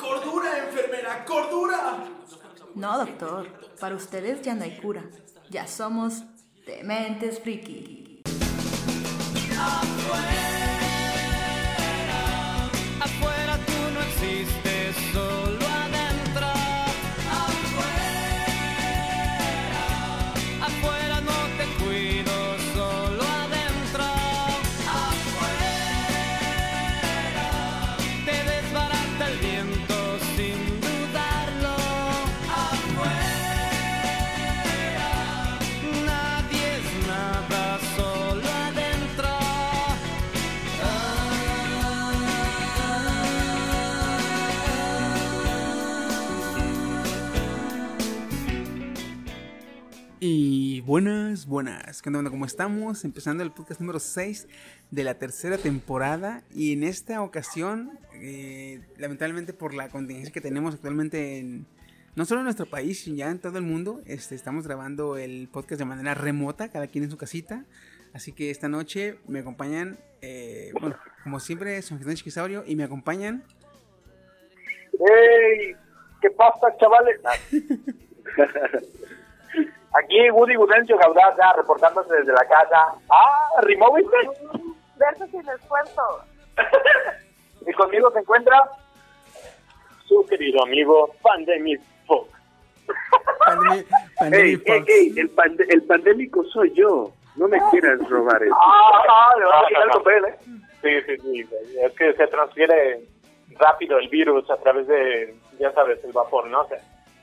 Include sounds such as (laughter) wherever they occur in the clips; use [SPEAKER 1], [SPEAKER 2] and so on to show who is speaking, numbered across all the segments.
[SPEAKER 1] ¡Cordura, enfermera! ¡Cordura!
[SPEAKER 2] No, doctor. Para ustedes ya no hay cura. Ya somos dementes friki.
[SPEAKER 3] Afuera tú no existes,
[SPEAKER 4] buenas, buenas. ¿Qué onda? ¿Cómo estamos? Empezando el podcast número 6 de la tercera temporada. Y en esta ocasión, eh, lamentablemente por la contingencia que tenemos actualmente en, no solo en nuestro país, sino ya en todo el mundo, este, estamos grabando el podcast de manera remota, cada quien en su casita. Así que esta noche me acompañan, eh, bueno, como siempre, son Fernando Chiquisaurio y me acompañan.
[SPEAKER 5] ¡Ey! ¿Qué pasa, chavales? (laughs) Aquí Woody Gudencio Gaudaz ya reportándose desde la casa. ¡Ah! ¿Rimó, viste?
[SPEAKER 6] Verso sin esfuerzo. (laughs)
[SPEAKER 5] Y conmigo se encuentra su querido amigo Pandemic Fox.
[SPEAKER 4] Pandemi-
[SPEAKER 7] Ey,
[SPEAKER 4] Pandemic
[SPEAKER 7] ey,
[SPEAKER 4] Fox.
[SPEAKER 7] ey, el, pande- el pandémico soy yo. No me quieras robar eso.
[SPEAKER 5] ¡Ah! Le va a quitar el papel, ¿eh? Sí, sí, sí. Es que se transfiere rápido el virus a través de, ya sabes, el vapor, ¿no? O sea,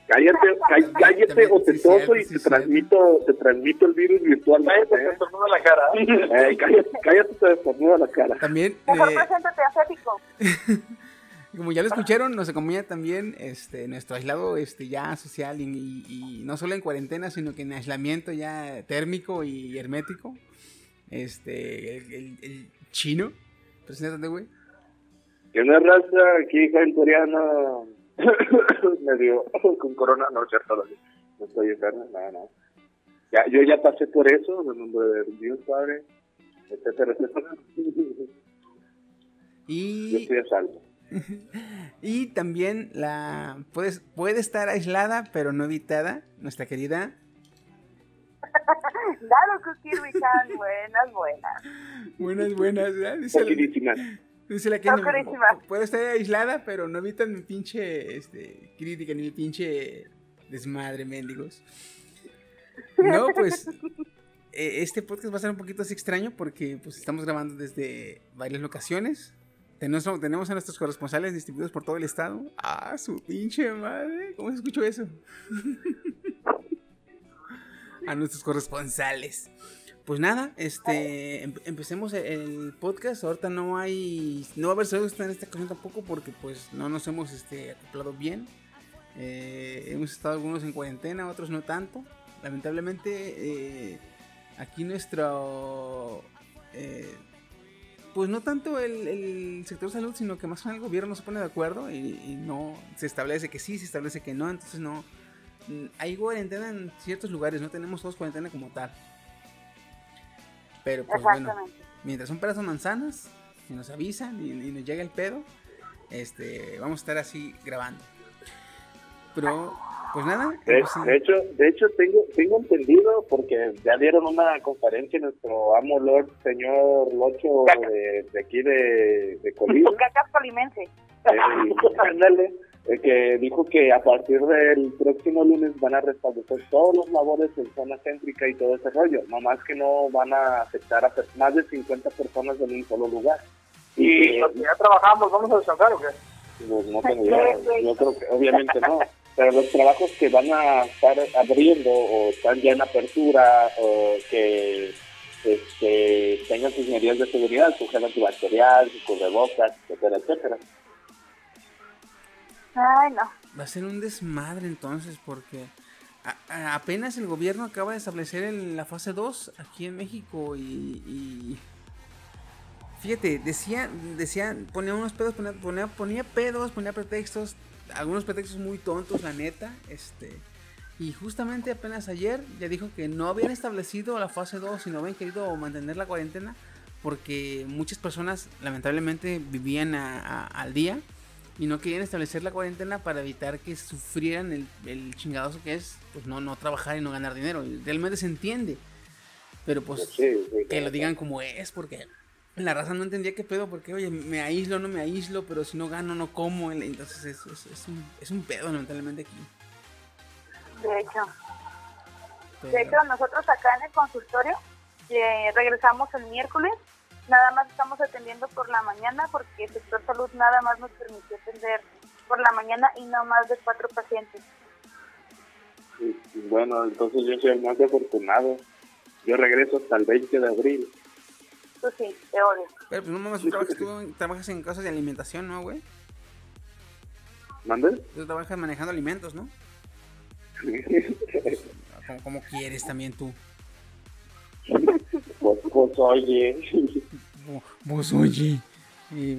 [SPEAKER 7] Cállate, cá- cállate o te toso y te transmito, te transmito el virus virtualmente.
[SPEAKER 5] cállate, te
[SPEAKER 7] ¿eh?
[SPEAKER 5] estornuda la cara. (laughs)
[SPEAKER 7] Ey, cállate, cállate, te destornuda la cara.
[SPEAKER 4] También,
[SPEAKER 6] Mejor
[SPEAKER 4] eh,
[SPEAKER 6] preséntate ascético. (laughs)
[SPEAKER 4] Como ya lo escucharon, nos acompaña también este, nuestro aislado este, ya social y, y- y no solo en cuarentena, sino que en aislamiento ya térmico y hermético. Este, el, el- el chino. Preséntate, güey.
[SPEAKER 7] Que una raza aquí, gente coreana, (coughs) me dio (coughs) con corona, no cierto, no estoy enfermo, nada, no. Ya, yo ya pasé por eso, en nombre de Dios Padre, etcétera, etcétera. (laughs) Yo
[SPEAKER 4] Y,
[SPEAKER 7] estoy a salvo. (laughs)
[SPEAKER 4] y también la puedes, puede estar aislada, pero no evitada, nuestra querida. (laughs)
[SPEAKER 6] Claro, Cookie. Buenas, buenas.
[SPEAKER 4] Buenas, buenas.
[SPEAKER 7] Poquísima.
[SPEAKER 4] Dice la que
[SPEAKER 6] Procurísima.
[SPEAKER 4] puede estar aislada, pero no evitan mi pinche este, crítica ni mi pinche desmadre, mendigos. No, pues (laughs) eh, este podcast va a ser un poquito así extraño porque pues estamos grabando desde varias locaciones. Tenemos, tenemos a nuestros corresponsales distribuidos por todo el estado. Ah, su pinche madre. ¿Cómo se escuchó eso? (laughs) a nuestros corresponsales. Pues nada, este, em- empecemos el- podcast. Ahorita no hay, no va a haber saludos en esta ocasión tampoco porque pues no nos hemos este, acoplado bien. Eh, hemos estado algunos en cuarentena, otros no tanto. Lamentablemente, eh, aquí nuestro, eh, pues no tanto el, sector salud, sino que más bien el gobierno no se pone de acuerdo y, y no se establece que sí, se establece que no. Entonces no, hay cuarentena en ciertos lugares, no tenemos todos cuarentena como tal. Pero pues bueno,
[SPEAKER 6] Exactamente.
[SPEAKER 4] mientras son peras o manzanas, y nos avisan y, y nos llega el pedo, este, vamos a estar así grabando. Pero, pues nada,
[SPEAKER 7] De,
[SPEAKER 4] pues,
[SPEAKER 7] hecho, de hecho tengo, tengo entendido porque ya dieron una conferencia nuestro amo Lord señor Locho de, de aquí de, de Colima. (laughs)
[SPEAKER 6] Cacas colimense.
[SPEAKER 7] Eh, ándale, eh, que dijo que a partir del próximo lunes van a restablecer todos los labores en zona céntrica y todo ese rollo, no más que no van a afectar a más de 50 personas en un solo lugar.
[SPEAKER 5] Y
[SPEAKER 7] que,
[SPEAKER 5] los que ya trabajamos, ¿vamos a descansar o qué?
[SPEAKER 7] pues, no tengo idea, yo creo que obviamente no, pero los trabajos que van a estar abriendo o están ya en apertura o que este, tengan sus medidas de seguridad, su gel antibacterial, su cubrebocas, etcétera, etcétera.
[SPEAKER 6] No.
[SPEAKER 4] Va a ser un desmadre entonces porque apenas el gobierno acaba de establecer la fase 2 aquí en México y, fíjate, decía, decía, ponía unos pedos, ponía, ponía, pedos, ponía pretextos, algunos pretextos muy tontos, la neta, este, y justamente apenas ayer ya dijo que no habían establecido la fase 2 y no habían querido mantener la cuarentena porque muchas personas lamentablemente vivían al día y no querían establecer la cuarentena para evitar que sufrieran el, el chingadazo que es pues no, no trabajar y no ganar dinero. Realmente se entiende. Pero pues
[SPEAKER 7] sí, sí,
[SPEAKER 4] que lo digan como es, porque la raza no entendía qué pedo, porque oye, me aíslo, no me aíslo, pero si no gano, no como. Entonces es, es, es un, es un pedo lamentablemente aquí.
[SPEAKER 6] De hecho. De hecho, nosotros acá en el consultorio eh, regresamos el miércoles. Nada más estamos atendiendo por la mañana porque el sector salud nada más nos permitió atender por la mañana y no más de cuatro pacientes.
[SPEAKER 7] Bueno, entonces yo soy el más afortunado. Yo regreso hasta el 20 de abril.
[SPEAKER 6] Tú sí, te odio.
[SPEAKER 4] Pero pues no mames, tú trabajas, tú trabajas en cosas de alimentación, ¿no, güey?
[SPEAKER 7] ¿Mande?
[SPEAKER 4] Tú trabajas manejando alimentos, ¿no? (laughs) Como, como quieres también tú.
[SPEAKER 7] pues, pues oye.
[SPEAKER 4] Como, oye. Y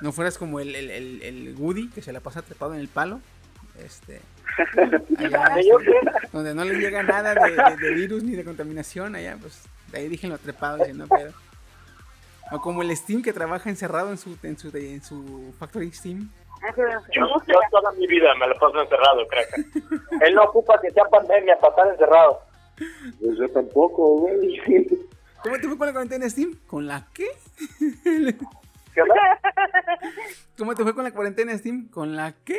[SPEAKER 4] no fueras como el, el, el, el Woody que se la pasa trepado en el palo. Este. (laughs) allá, este, donde no le llega nada de, de- de virus ni de contaminación. Allá, pues de ahí déjenlo trepado diciendo pedo. O como el Steam que trabaja encerrado en su, en su, en su Factory Steam.
[SPEAKER 5] Yo, yo toda mi vida me lo paso encerrado, crack. Él no ocupa que sea pandemia para estar encerrado.
[SPEAKER 7] Pues yo tampoco, güey.
[SPEAKER 4] ¿Cómo te fue con la cuarentena Steam? ¿Con la qué?
[SPEAKER 5] ¿Qué (laughs) onda?
[SPEAKER 4] ¿Cómo te fue con la cuarentena Steam? ¿Con la qué?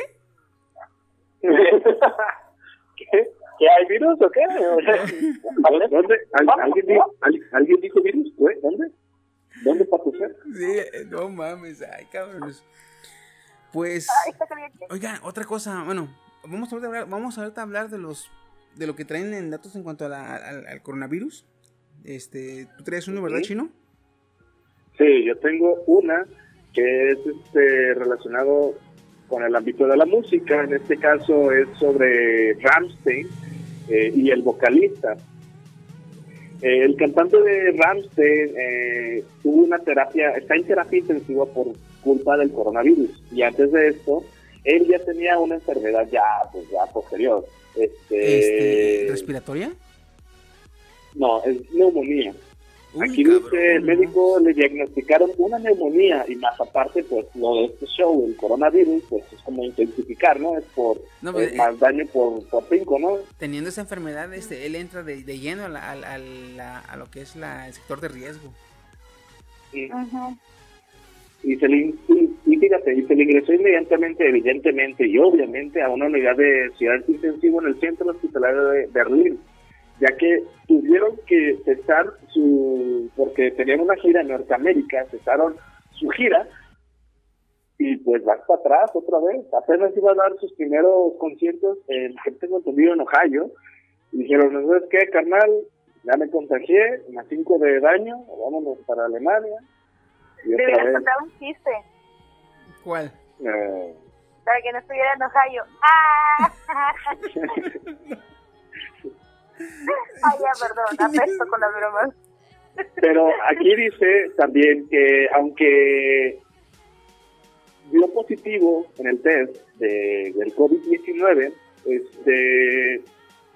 [SPEAKER 5] ¿Qué? (laughs) ¿Que hay virus o qué?
[SPEAKER 7] ¿Dónde? ¿Al- ¿Alguien, dijo, al- ¿Alguien dijo virus? ¿Dónde? ¿Dónde para ser?
[SPEAKER 4] Sí, eh, no mames, ay, cabrones. Pues, oigan, otra cosa, bueno, vamos a hablar, vamos a hablar de los, de lo que traen en datos en cuanto a la- al, al coronavirus. Este, tú traes uno, ¿verdad,
[SPEAKER 7] Sí.
[SPEAKER 4] chino?
[SPEAKER 7] Sí, yo tengo una que es este, relacionado con el ámbito de la música. En este caso es sobre Ramstein eh, y el vocalista. Eh, el cantante de Ramstein eh, tuvo una terapia, está en terapia intensiva por culpa del coronavirus. Y antes de esto, él ya tenía una enfermedad ya, pues, ya posterior. Este,
[SPEAKER 4] Este, ¿respiratoria?
[SPEAKER 7] no, es neumonía.
[SPEAKER 4] Uy,
[SPEAKER 7] Aquí
[SPEAKER 4] cabrón,
[SPEAKER 7] dice, el
[SPEAKER 4] ¿no?
[SPEAKER 7] médico le diagnosticaron una neumonía y más aparte, pues lo de este show, el coronavirus, pues es como intensificar, ¿no? Es por
[SPEAKER 4] No, pues,
[SPEAKER 7] es más daño por, por cinco, ¿no?
[SPEAKER 4] Teniendo esa enfermedad, este, él entra de, de lleno a, la- a la- a la- a lo que es la, el sector de riesgo.
[SPEAKER 7] Y,
[SPEAKER 6] Ujú.
[SPEAKER 7] y se le, y, y fíjate, y se le ingresó inmediatamente, evidentemente y obviamente a una unidad de ciudad intensivo en el centro hospitalario de Berlín, ya que tuvieron que cesar su, porque tenían una gira en Norteamérica, cesaron su gira y pues vas para atrás otra vez. Apenas iba a dar sus primeros conciertos en que tengo entendido en Ohio. Y dijeron, ¿no sabes qué, carnal? Ya me contagié, más cinco de daño, vámonos para Alemania. Y otra vez,
[SPEAKER 6] contar un chiste
[SPEAKER 4] ¿Cuál?
[SPEAKER 7] eh,
[SPEAKER 6] para que no estuviera en Ohio. ¡Ah! (laughs) (laughs) (laughs) Ay, ya, perdón, apesto con las bromas.
[SPEAKER 7] Pero aquí dice también que aunque dio positivo en el test de, del COVID-19, este,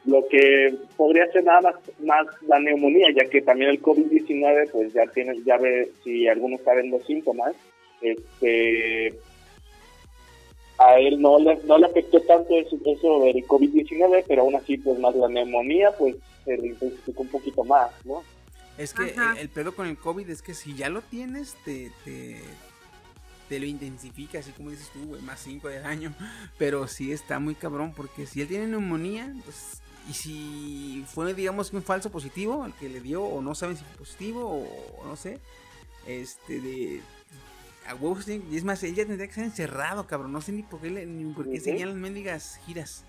[SPEAKER 7] lo que podría ser nada más, más la neumonía, ya que también el COVID-19, pues ya tiene, ya ve, si algunos saben los síntomas, este, a él no le, no le afectó tanto eso, eso del COVID-19, pero aún así, pues más la neumonía, pues se le intensificó un poquito más, ¿no?
[SPEAKER 4] Es que el, el pedo con el COVID es que si ya lo tienes, te, te, te lo intensifica, así como dices tú, güey, más 5 de daño. Pero sí está muy cabrón, porque si él tiene neumonía, pues, y si fue, digamos, un falso positivo al que le dio, o no saben si fue positivo, o, no sé, este, de. A huevos, tiene- y es más, él ya tendría que estar encerrado, cabrón. No sé ni por qué, le- ni por qué
[SPEAKER 7] Ujú.
[SPEAKER 4] seguían las mendigas giras.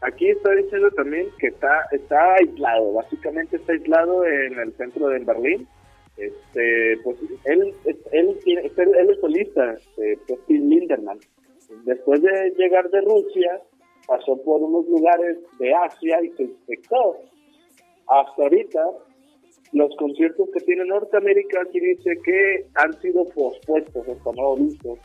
[SPEAKER 7] Aquí está diciendo también que está está aislado, básicamente está aislado en el centro de Berlín. Este, pues él él tiene- él, él es solista, eh, pues, Linderman. Después de llegar de Rusia, pasó por unos lugares de Asia y se infectó. Hasta ahorita, los conciertos que tiene Norteamérica aquí dice que han sido pospuestos, hasta nuevo visto.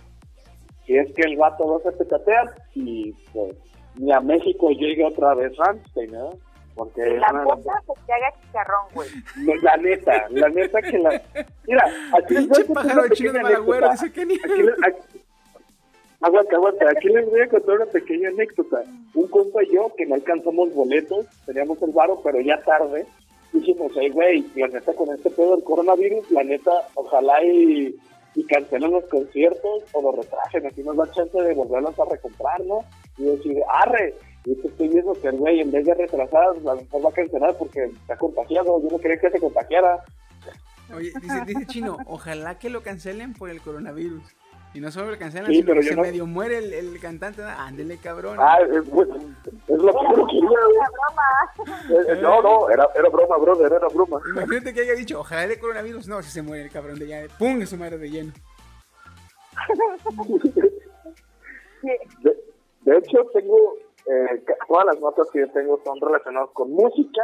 [SPEAKER 7] Si es que el vato va a se petatear y pues ni a México llegue otra vez Rammstein, ¿no? Porque
[SPEAKER 6] La puta se te haga chicharrón, güey.
[SPEAKER 7] no, la neta, la neta que la... Mira, aquí les voy a contar una pequeña anécdota.
[SPEAKER 4] dice Kenny.
[SPEAKER 7] Aquí les- aquí- Aguanta, aguanta, aquí les voy a contar una pequeña anécdota. Un compa y yo, que no alcanzamos boletos, teníamos el varo, pero ya tarde, dijimos, hey, güey, la neta, con este pedo del coronavirus, la neta, ojalá y, y cancelen los conciertos o los retrajen, así nos da chance de volverlos a recomprar, ¿no? Y decir, arre, y te estoy viendo que el güey, en vez de retrasar, a lo mejor va a cancelar porque está contagiado, yo no quería que se contagiara.
[SPEAKER 4] Oye, dice Chino, ojalá que lo cancelen por el coronavirus. Y no solo lo cancelan,
[SPEAKER 7] Sí,
[SPEAKER 4] sino
[SPEAKER 7] pero
[SPEAKER 4] que se
[SPEAKER 7] no-
[SPEAKER 4] medio muere el, el cantante. Ándele, cabrón.
[SPEAKER 7] Ah, es, bueno, es lo que yo quería, güey.
[SPEAKER 6] Broma.
[SPEAKER 7] Eh, eh, No, no, era, era broma, brother, era broma.
[SPEAKER 4] Imagínate que haya dicho, ojalá de coronavirus. No, si se muere el cabrón de ya. ¡Pum! Es su madre de lleno. (laughs)
[SPEAKER 7] De, de hecho, tengo, eh, todas las notas que yo tengo son relacionadas con música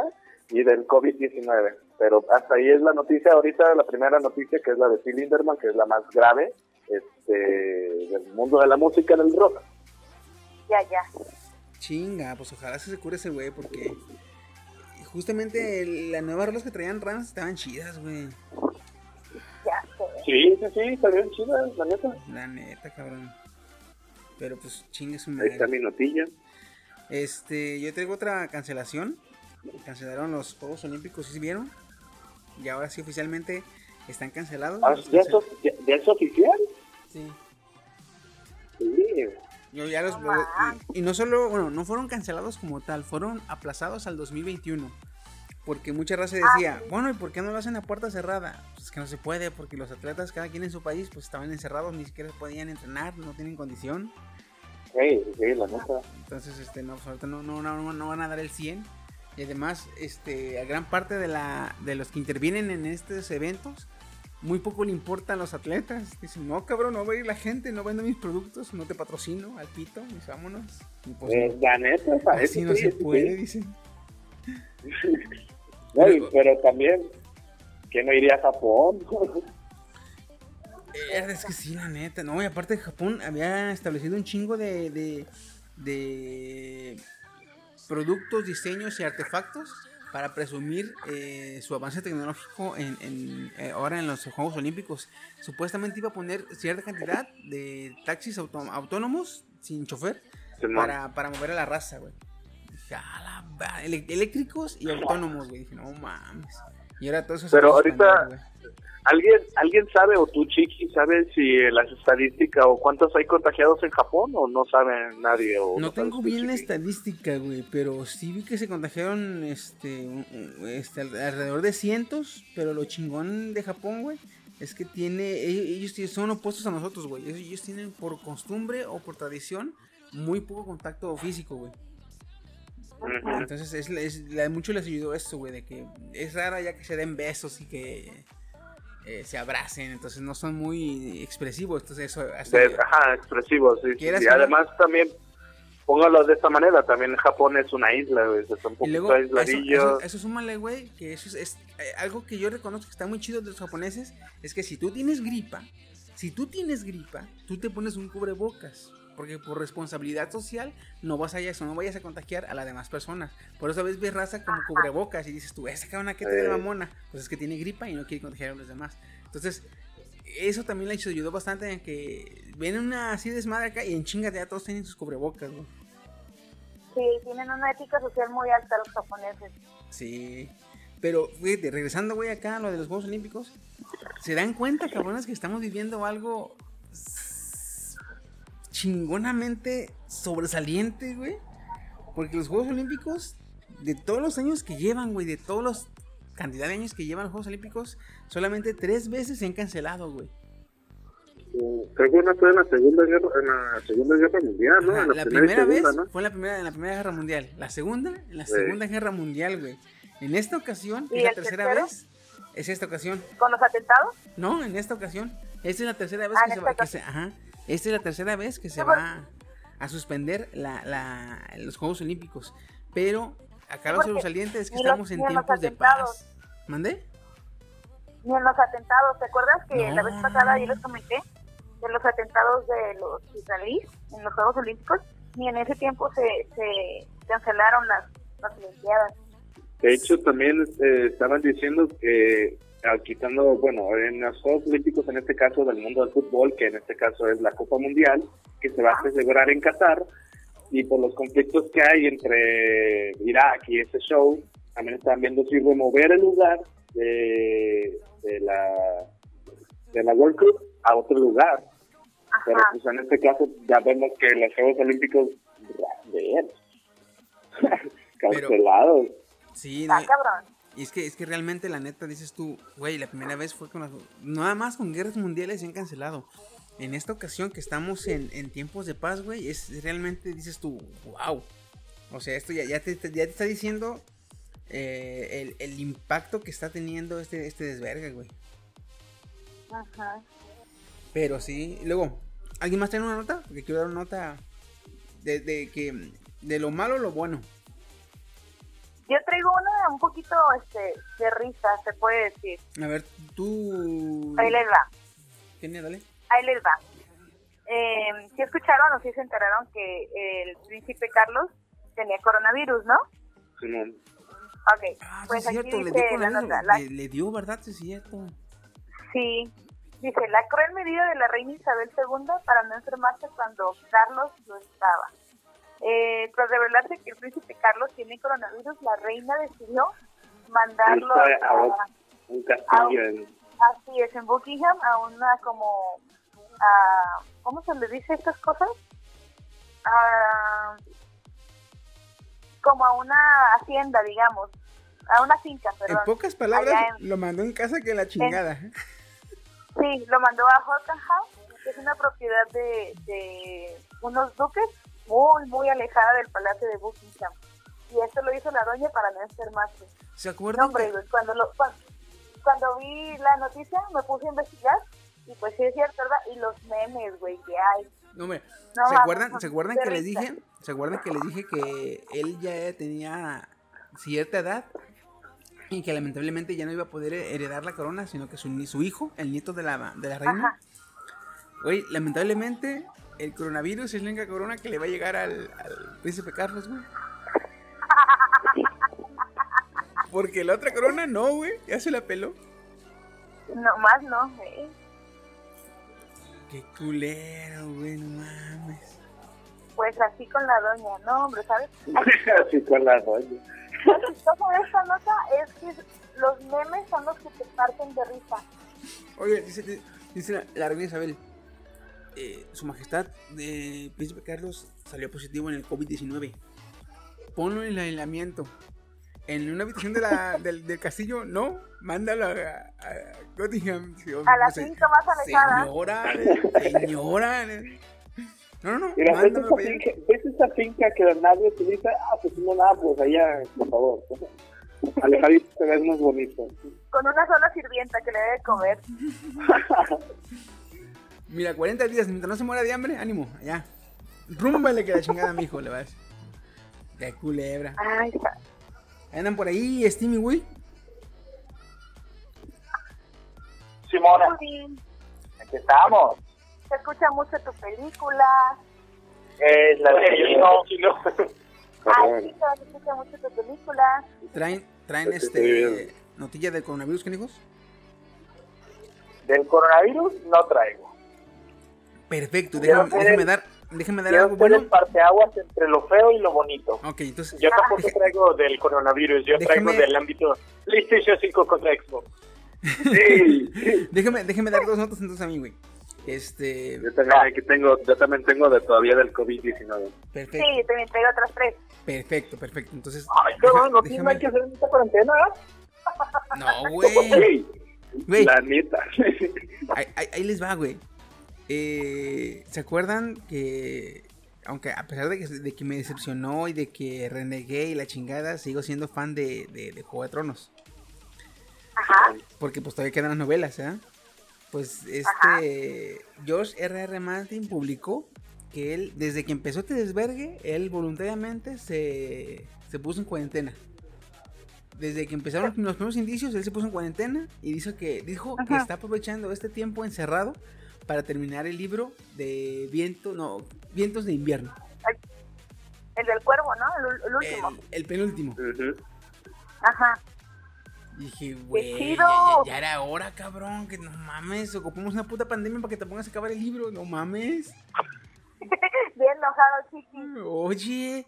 [SPEAKER 7] y del COVID-19. Pero hasta ahí es la noticia, ahorita la primera noticia, que es la de Phil Linderman, que es la más grave este, del mundo de la música del rock.
[SPEAKER 6] Ya, ya.
[SPEAKER 4] Chinga, pues ojalá se cure ese güey porque justamente el- las nuevas rolas que traían Rams estaban chidas, güey.
[SPEAKER 6] Ya sé.
[SPEAKER 7] Sí, sí, sí, está bien chida, la neta.
[SPEAKER 4] La neta, cabrón. Pero pues chingue su
[SPEAKER 7] Ahí está
[SPEAKER 4] madre.
[SPEAKER 7] mi notilla.
[SPEAKER 4] Este, yo traigo otra cancelación. Cancelaron los Juegos Olímpicos, ¿sí vieron? Y ahora sí oficialmente están cancelados.
[SPEAKER 7] Ah,
[SPEAKER 4] Los
[SPEAKER 7] ¿ya, es,
[SPEAKER 4] cancel-
[SPEAKER 7] of- ya- ya es oficial?
[SPEAKER 4] Sí.
[SPEAKER 7] Sí.
[SPEAKER 4] Yo ya los-
[SPEAKER 6] No
[SPEAKER 4] y, y no solo, bueno, no fueron cancelados como tal, fueron aplazados al 2021. Porque mucha raza decía, bueno, ¿y por qué no lo hacen a puerta cerrada? Pues que no se puede, porque los atletas, cada quien en su país, pues estaban encerrados, ni siquiera podían entrenar, no tienen condición.
[SPEAKER 7] Sí, sí, la neta.
[SPEAKER 4] Entonces, este, no, pues, ahorita no, no, no, no van a dar el 100. Y además, este, a gran parte de, la, de los que intervienen en estos eventos, muy poco le importa a los atletas. Dicen, no, cabrón, no va a ir la gente, no vendo mis productos, no te patrocino, al pito, y vámonos. Y pues,
[SPEAKER 7] Eh, la neta,
[SPEAKER 4] así no
[SPEAKER 7] sí,
[SPEAKER 4] se
[SPEAKER 7] sí,
[SPEAKER 4] puede,
[SPEAKER 7] sí.
[SPEAKER 4] dicen. (laughs)
[SPEAKER 7] No, pero también, que no iría a Japón?
[SPEAKER 4] Eh, Es que sí, la neta. No, y aparte Japón había establecido un chingo de, de, de productos, diseños y artefactos para presumir eh, su avance tecnológico en, en, eh, ahora en los Juegos Olímpicos. Supuestamente iba a poner cierta cantidad de taxis autónomos sin chofer para, para mover a la raza, güey. Dije, "A la eléctricos y autónomos, güey. Dije, no mames. Y ahora todo eso se
[SPEAKER 7] Pero
[SPEAKER 4] suspender,
[SPEAKER 7] ahorita-. ¿Alguien, ¿Alguien sabe, o tú, Chiqui, sabes si las estadísticas o cuántos hay contagiados en Japón o no sabe nadie? O
[SPEAKER 4] No tengo bien la estadística, güey, pero sí vi que se contagiaron este, este, al- alrededor de cientos, pero lo chingón de Japón, güey, es que tiene, ellos, ellos son opuestos a nosotros, güey. Ellos, ellos tienen por costumbre o por tradición muy poco contacto físico, güey. Entonces es, es- mucho les ayudó esto, güey, de que es rara ya que se den besos y que eh, se abracen, entonces no son muy expresivos, entonces eso
[SPEAKER 7] De- ajá, expresivos, sí, sí,
[SPEAKER 4] no-
[SPEAKER 7] Además, también, póngalo de esta manera, también Japón es una isla, güey, es un
[SPEAKER 4] Y
[SPEAKER 7] poquito
[SPEAKER 4] luego, eso,
[SPEAKER 7] aisladillo.
[SPEAKER 4] eso, eso súmale, güey, que eso es, es, eh, algo que yo reconozco que está muy chido de los japoneses, es que si tú tienes gripa, si tú tienes gripa, tú te pones un cubrebocas, porque por responsabilidad social no vas a eso, no vayas a contagiar a las demás personas. Por eso a veces ves raza como cubrebocas y dices tú, esa cabrona que te mamona, pues es que tiene gripa y no quiere contagiar a los demás. Entonces, eso también le ayudó bastante en que ven una así desmadre acá y en chinga ya todos tienen sus cubrebocas, güey.
[SPEAKER 6] Sí, tienen una ética social muy alta los japoneses.
[SPEAKER 4] Sí. Pero, fíjate, regresando, güey, acá a lo de los Juegos Olímpicos, ¿se dan cuenta, cabrones, que estamos viviendo algo chingonamente sobresaliente, güey. Porque los Juegos Olímpicos, de todos los años que llevan, güey, de todos los cantidad de años que llevan los Juegos Olímpicos, solamente tres veces se han cancelado, güey.
[SPEAKER 7] Creo que una fue en la Segunda Guerra, en la segunda guerra Mundial, ¿no?
[SPEAKER 4] Ajá,
[SPEAKER 7] en la,
[SPEAKER 4] la
[SPEAKER 7] primera,
[SPEAKER 4] vez fue en la primera, en la primera guerra mundial. La segunda, en la
[SPEAKER 7] Sí.
[SPEAKER 4] segunda guerra mundial, güey. En esta ocasión,
[SPEAKER 6] ¿Y
[SPEAKER 4] es la tercera
[SPEAKER 6] tercero?
[SPEAKER 4] vez, es esta ocasión.
[SPEAKER 6] ¿Con los atentados?
[SPEAKER 4] No, en esta ocasión. Esta es la tercera vez
[SPEAKER 6] Ah,
[SPEAKER 4] que se que se- ajá. Esta es la tercera vez que se va a suspender la, la- los Juegos Olímpicos. Pero acá lo
[SPEAKER 6] porque
[SPEAKER 4] sobresaliente es que
[SPEAKER 6] los-
[SPEAKER 4] estamos en
[SPEAKER 6] los
[SPEAKER 4] tiempos de
[SPEAKER 6] atentados.
[SPEAKER 4] paz. ¿Mandé?
[SPEAKER 6] Ni en los atentados. ¿Te acuerdas que la vez pasada yo les comenté de los atentados de los israelíes en los Juegos Olímpicos? Ni en ese tiempo se, se cancelaron las, las Olimpiadas.
[SPEAKER 7] De hecho, también eh, estaban diciendo que, quitando, bueno, en los Juegos Olímpicos, en este caso del mundo del fútbol, que en este caso es la Copa Mundial, que se va a celebrar en Qatar, y por los conflictos que hay entre Irak y ese show, también estaban viendo si remover el lugar de, de la de la World Cup a otro lugar. Pero pues en este caso ya vemos que los Juegos Olímpicos, (laughs) bien, cancelados.
[SPEAKER 4] Sí, no,
[SPEAKER 6] Ah, cabrón.
[SPEAKER 4] Y es que, es que realmente la neta dices tú, güey, la primera vez fue con las... Nada más con guerras mundiales se han cancelado. En esta ocasión que estamos en, en tiempos de paz, güey, es realmente dices tú, wow. O sea, esto ya, ya, te, ya te está diciendo eh, el, el impacto que está teniendo este, este desvergue, güey.
[SPEAKER 6] Ajá.
[SPEAKER 4] Pero sí, luego, ¿alguien más tiene una nota? Porque quiero dar una nota de, de que de lo malo lo bueno.
[SPEAKER 6] Yo traigo una un poquito este, de risa, se puede decir.
[SPEAKER 4] A ver, tú...
[SPEAKER 6] Ahí les va.
[SPEAKER 4] Kenia, dale.
[SPEAKER 6] Ahí les va. Eh, si escucharon o si se enteraron que el príncipe Carlos tenía coronavirus, ¿no?
[SPEAKER 7] Simón.
[SPEAKER 6] Ok,
[SPEAKER 4] Ah, sí
[SPEAKER 6] pues
[SPEAKER 4] es
[SPEAKER 6] aquí
[SPEAKER 4] cierto, le dio,
[SPEAKER 6] la nota.
[SPEAKER 4] Le, le dio, ¿verdad? Sí, es cierto.
[SPEAKER 6] sí, dice, la cruel medida de la reina Isabel II para no enfermarse cuando Carlos lo estaba. Eh, tras revelarse que el príncipe Carlos tiene coronavirus, la reina decidió mandarlo
[SPEAKER 7] a-
[SPEAKER 6] a,
[SPEAKER 7] Un castillo en...
[SPEAKER 6] así es, en Buckingham a una como, a, ¿cómo se le dice estas cosas? A, como a una hacienda, digamos, a una finca, perdón.
[SPEAKER 4] En pocas palabras,
[SPEAKER 6] en-
[SPEAKER 4] lo mandó en casa que la chingada.
[SPEAKER 6] Sí, lo mandó a Horton House, que es una propiedad de, de unos duques muy, muy alejada del palacio de Buckingham. Y esto lo hizo la doña para no enfermarse.
[SPEAKER 4] ¿Se
[SPEAKER 6] No,
[SPEAKER 4] acuerdan?
[SPEAKER 6] hombre,
[SPEAKER 4] que-
[SPEAKER 6] cuando, lo, cuando, cuando vi la noticia me puse a investigar y pues sí es cierto, ¿verdad? Y los memes, güey, que hay.
[SPEAKER 4] No, hombre,
[SPEAKER 6] No,
[SPEAKER 4] ¿se acuerdan,
[SPEAKER 6] no,
[SPEAKER 4] ¿se acuerdan que les dije? ¿Se acuerdan que les dije que él ya tenía cierta edad y que lamentablemente ya no iba a poder heredar la corona, sino que su, ni- su hijo, el nieto de la, de la reina,
[SPEAKER 6] Ajá.
[SPEAKER 4] güey, lamentablemente el coronavirus es la única corona que le va a llegar al, al príncipe Carlos, güey. Porque la otra corona no, güey, ya se la peló.
[SPEAKER 6] No, más no, güey.
[SPEAKER 4] Qué culero, güey, no mames.
[SPEAKER 6] Pues así con la doña, no, hombre, ¿sabes? (laughs)
[SPEAKER 7] Así con la doña.
[SPEAKER 6] Lo chistoso de esta nota es que los memes son los que te parten de risa.
[SPEAKER 4] Oye, dice, dice la, la reina Isabel, eh, su majestad de Príncipe Carlos salió positivo en el COVID-19. Ponlo en el aislamiento. En una habitación de la, (laughs) del, del castillo, no, mándalo a, a
[SPEAKER 6] A la
[SPEAKER 4] no
[SPEAKER 6] finca más alejada.
[SPEAKER 4] Señora, señora. No, no, no,
[SPEAKER 7] Mira, ¿ves esa, finca, ¿ves esa finca que nadie utiliza? Ah, pues no, nada, pues allá, por favor. Alejadito se ve más bonito.
[SPEAKER 6] Con una sola sirvienta que le debe comer. (laughs)
[SPEAKER 4] Mira, 40 días, mientras no se muera de hambre, ánimo, allá. Rúmbale que la chingada a mi hijo le vas. De culebra.
[SPEAKER 6] Ay,
[SPEAKER 4] Andan por ahí, Steamy Will.
[SPEAKER 5] Simona, aquí estamos.
[SPEAKER 6] se escucha mucho tu película.
[SPEAKER 5] Es la de no,
[SPEAKER 6] Ay, sí, se escucha mucho tu película.
[SPEAKER 4] Traen, traen
[SPEAKER 7] Pues
[SPEAKER 4] este notilla del coronavirus, ¿qué hijos?
[SPEAKER 5] Del coronavirus no traigo.
[SPEAKER 4] Perfecto, déjame, déjame dar, déjame dar algo bueno.
[SPEAKER 5] parteaguas entre lo feo y lo bonito.
[SPEAKER 4] Ok, entonces,
[SPEAKER 5] Yo tampoco traigo del coronavirus, yo traigo del ámbito PlayStation 5 contra Xbox. Sí. (laughs)
[SPEAKER 4] déjame, déjame dar dos notas entonces a mí, güey. Este,
[SPEAKER 7] Yo también aquí tengo, yo también tengo de todavía del COVID-19.
[SPEAKER 4] perfecto,
[SPEAKER 6] Sí, yo también traigo otras tres.
[SPEAKER 4] perfecto, perfecto. Entonces,
[SPEAKER 5] Ay, qué
[SPEAKER 4] déjame-
[SPEAKER 5] hay que hacer esta cuarentena. ¿eh?
[SPEAKER 4] No, güey. (laughs)
[SPEAKER 7] Güey,
[SPEAKER 4] Güey,
[SPEAKER 7] la neta.
[SPEAKER 4] ahí, ahí- ahí les va, güey. Eh, ¿Se acuerdan que, aunque a pesar de que, de que me decepcionó y de que renegué y la chingada, sigo siendo fan de, de, de Juego de Tronos?
[SPEAKER 6] Ajá.
[SPEAKER 4] Porque pues todavía quedan las novelas, ¿eh? Pues este George R. R. Martin publicó que él, desde que empezó este desvergue, él voluntariamente se, se puso en cuarentena. Desde que empezaron los primeros indicios, él se puso en cuarentena y dijo que, dijo que está aprovechando este tiempo encerrado para terminar el libro de viento, no, vientos de invierno.
[SPEAKER 6] El del cuervo, ¿no? El, último.
[SPEAKER 4] El, el penúltimo.
[SPEAKER 6] Ajá.
[SPEAKER 4] Y dije, güey, ya- ya era hora, cabrón, que no mames, ocupamos una puta pandemia para que te pongas a acabar el libro, no mames. (laughs)
[SPEAKER 6] Bien enojado, chiqui.
[SPEAKER 4] Oye,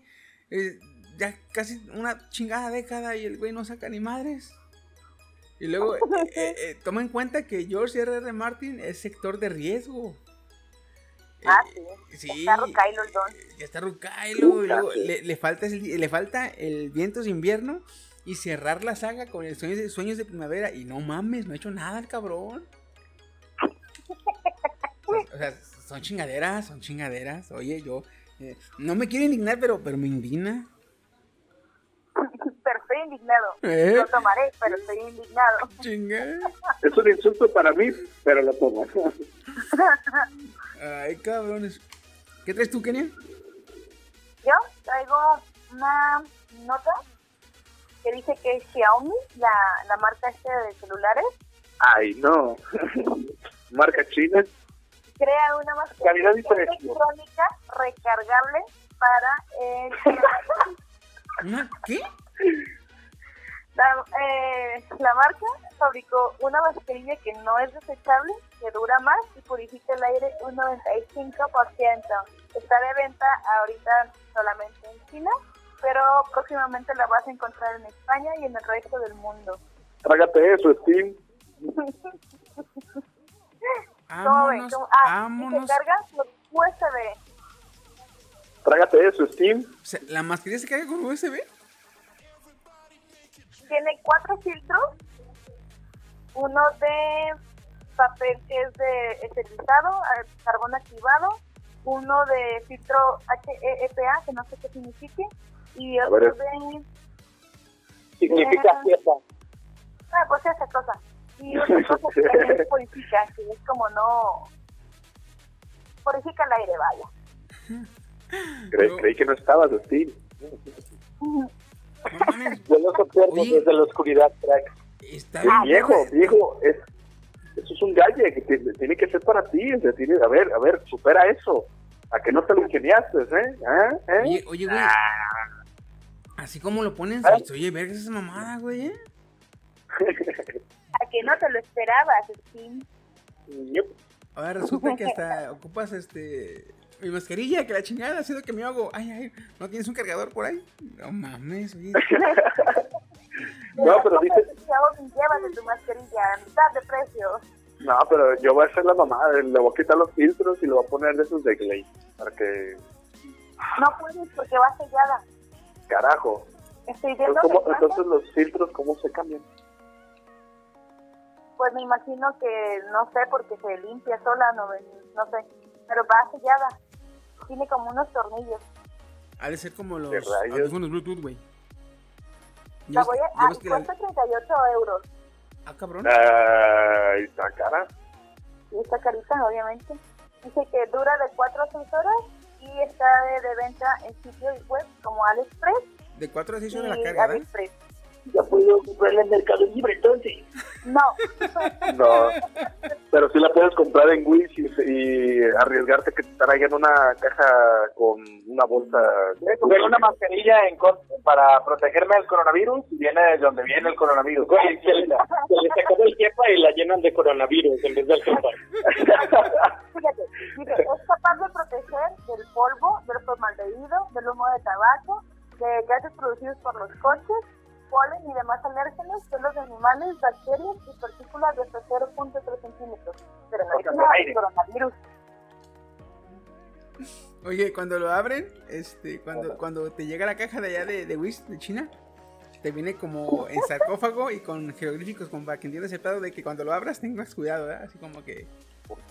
[SPEAKER 4] eh, ya casi una chingada década y el güey no saca ni madres. Y luego, eh, (laughs) eh, eh, toma en cuenta que George R. R. Martin es sector de riesgo.
[SPEAKER 6] Ah,
[SPEAKER 4] Eh,
[SPEAKER 6] sí.
[SPEAKER 4] sí.
[SPEAKER 6] Está Rucailo el don.
[SPEAKER 4] Ya está Rucailo, y luego le, le falta el, le falta el Vientos de Invierno y cerrar la saga con el Sueños de, Sueños de Primavera. Y no mames, no ha hecho nada el cabrón. O sea, son chingaderas, son chingaderas. Oye, yo eh, no me quiero indignar, pero, pero me indigna.
[SPEAKER 6] Estoy indignado.
[SPEAKER 4] ¿Eh?
[SPEAKER 6] Lo tomaré, pero estoy indignado.
[SPEAKER 4] Chinga.
[SPEAKER 7] Es un insulto para mí, pero lo tomo. (laughs)
[SPEAKER 4] Ay, cabrones. ¿Qué traes tú, Kenia?
[SPEAKER 6] Yo traigo una nota que dice que Xiaomi, la, la marca este de celulares,
[SPEAKER 7] Ay, no. (laughs) Marca china.
[SPEAKER 6] crea una mascarilla electrónica recargable para el (laughs)
[SPEAKER 4] ¿Una qué?
[SPEAKER 6] La, eh, la marca fabricó una mascarilla que no es desechable, que dura más y purifica el aire un 95%. Está de venta ahorita solamente en China, pero próximamente la vas a encontrar en España y en el resto del mundo. (laughs)
[SPEAKER 7] Trágate eso, Steam.
[SPEAKER 6] ¿Cómo ven? ¿Cómo? Ah, y se carga por USB.
[SPEAKER 7] Trágate eso, Steam.
[SPEAKER 4] O sea, ¿La mascarilla se carga con USB?
[SPEAKER 6] Tiene cuatro filtros. Uno de papel que es de esterilizado, carbón activado. Uno de filtro HEPA, que no sé qué signifique. Y otro de...
[SPEAKER 5] Significa fiesta.
[SPEAKER 6] Ah, pues esa cosa. Y otra cosa que también (laughs) purifica, que es como no... Purifica el aire, vaya.
[SPEAKER 7] Creí, creí que no estabas, Steam.
[SPEAKER 4] No mames,
[SPEAKER 5] Yo los observo
[SPEAKER 4] Oye.
[SPEAKER 5] desde la oscuridad, crack.
[SPEAKER 4] está
[SPEAKER 7] Es
[SPEAKER 4] bien.
[SPEAKER 7] viejo, viejo. Es, eso es un galle que te- tiene que ser para ti. o sea, tiene- a ver, a ver, supera eso. A que no te lo ingeniaste, ¿eh? ¿Ah? ¿Eh?
[SPEAKER 4] Oye, oye, güey. Así como lo ponen,
[SPEAKER 7] ¿Ah?
[SPEAKER 4] oye, verga esa mamada, güey. ¿eh?
[SPEAKER 6] A que no te lo esperabas, Steam.
[SPEAKER 7] Yup.
[SPEAKER 4] Ahora resulta que hasta ocupas este. Mi mascarilla, que la chingada, haciendo que me hago. Ay, ay, ¿no tienes un cargador por ahí? No mames, oye. (laughs)
[SPEAKER 7] No, pero dice,
[SPEAKER 6] llévate tu mascarilla a mitad de precio.
[SPEAKER 7] no, pero yo voy a hacer la mamada, le voy a quitar los filtros y le voy a poner de esos de Glade, para que,
[SPEAKER 6] No puedes porque va sellada.
[SPEAKER 7] carajo.
[SPEAKER 6] Estoy viendo
[SPEAKER 7] Entonces, ¿cómo- entonces los filtros, ¿cómo se cambian?
[SPEAKER 6] pues me imagino que no sé porque se limpia sola, no, no sé, pero va sellada. Tiene como unos tornillos.
[SPEAKER 4] Ha de ser como los audífonos Bluetooth, güey.
[SPEAKER 6] La voy a, ah, cuesta 38 euros.
[SPEAKER 4] Ah, cabrón.
[SPEAKER 7] Ay, está cara.
[SPEAKER 6] Y está carita, obviamente. Dice que dura de 4 a 6 horas y está de, de venta en sitios web como AliExpress
[SPEAKER 4] De 4 a 6
[SPEAKER 6] y
[SPEAKER 4] horas la carga, ¿verdad?
[SPEAKER 5] Ya puedo comprarla en Mercado Libre entonces.
[SPEAKER 6] No, (laughs)
[SPEAKER 7] No, pero sí la puedes comprar en Wish y, y arriesgarte que te traigan una caja con una bolsa.
[SPEAKER 5] Tengo una mascarilla en para protegerme del coronavirus y viene de donde viene el coronavirus. Güey, se, le- se les acabó el jefa y la llenan de coronavirus en vez del jefa. (laughs)
[SPEAKER 6] fíjate, dice, es capaz de proteger del polvo, del formaldehído, del humo de tabaco, de gases producidos por los coches, polen y demás alérgenos, pelos de animales, bacterias y partículas de hasta 0.3 centímetros. Pero no es coronavirus.
[SPEAKER 4] Oye, cuando lo abren, este, cuando, cuando te llega la caja de allá de, de Wish, de China, te viene como en sarcófago y con jeroglíficos, como para que entiendas el pedo de que cuando lo abras tengas cuidado, ¿verdad? Así como que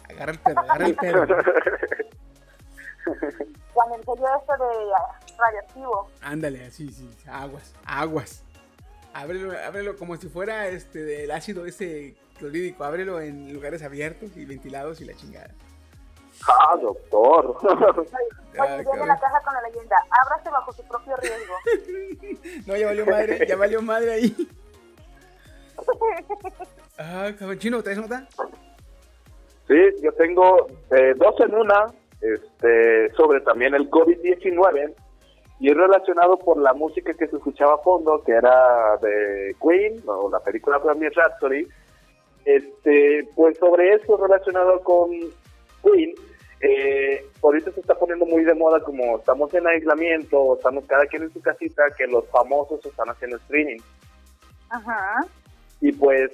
[SPEAKER 4] agarra el pedo, agarra el pedo.
[SPEAKER 6] El sello este de radioactivo.
[SPEAKER 4] Ándale, así, sí, aguas, aguas. Ábrelo, ábrelo como si fuera este del ácido ese clorhídrico, ábrelo en lugares abiertos y ventilados y la chingada.
[SPEAKER 7] Ah, doctor.
[SPEAKER 4] Ah, (laughs)
[SPEAKER 6] Oye, viene la caja con la leyenda, ábrase bajo su propio riesgo. (laughs)
[SPEAKER 4] No, ya valió madre, ya valió madre ahí. (laughs) Ah, cabrón, chino, ¿traes nota?
[SPEAKER 7] Sí, yo tengo eh, dos en una, este, sobre también el COVID-19, y es relacionado por la música que se escuchaba a fondo, que era de Queen, o la película Bohemian Rhapsody. Este, pues sobre eso relacionado con Queen, eh, ahorita se está poniendo muy de moda como estamos en aislamiento, estamos cada quien en su casita, que los famosos están haciendo streaming.
[SPEAKER 6] Ajá.
[SPEAKER 7] Y pues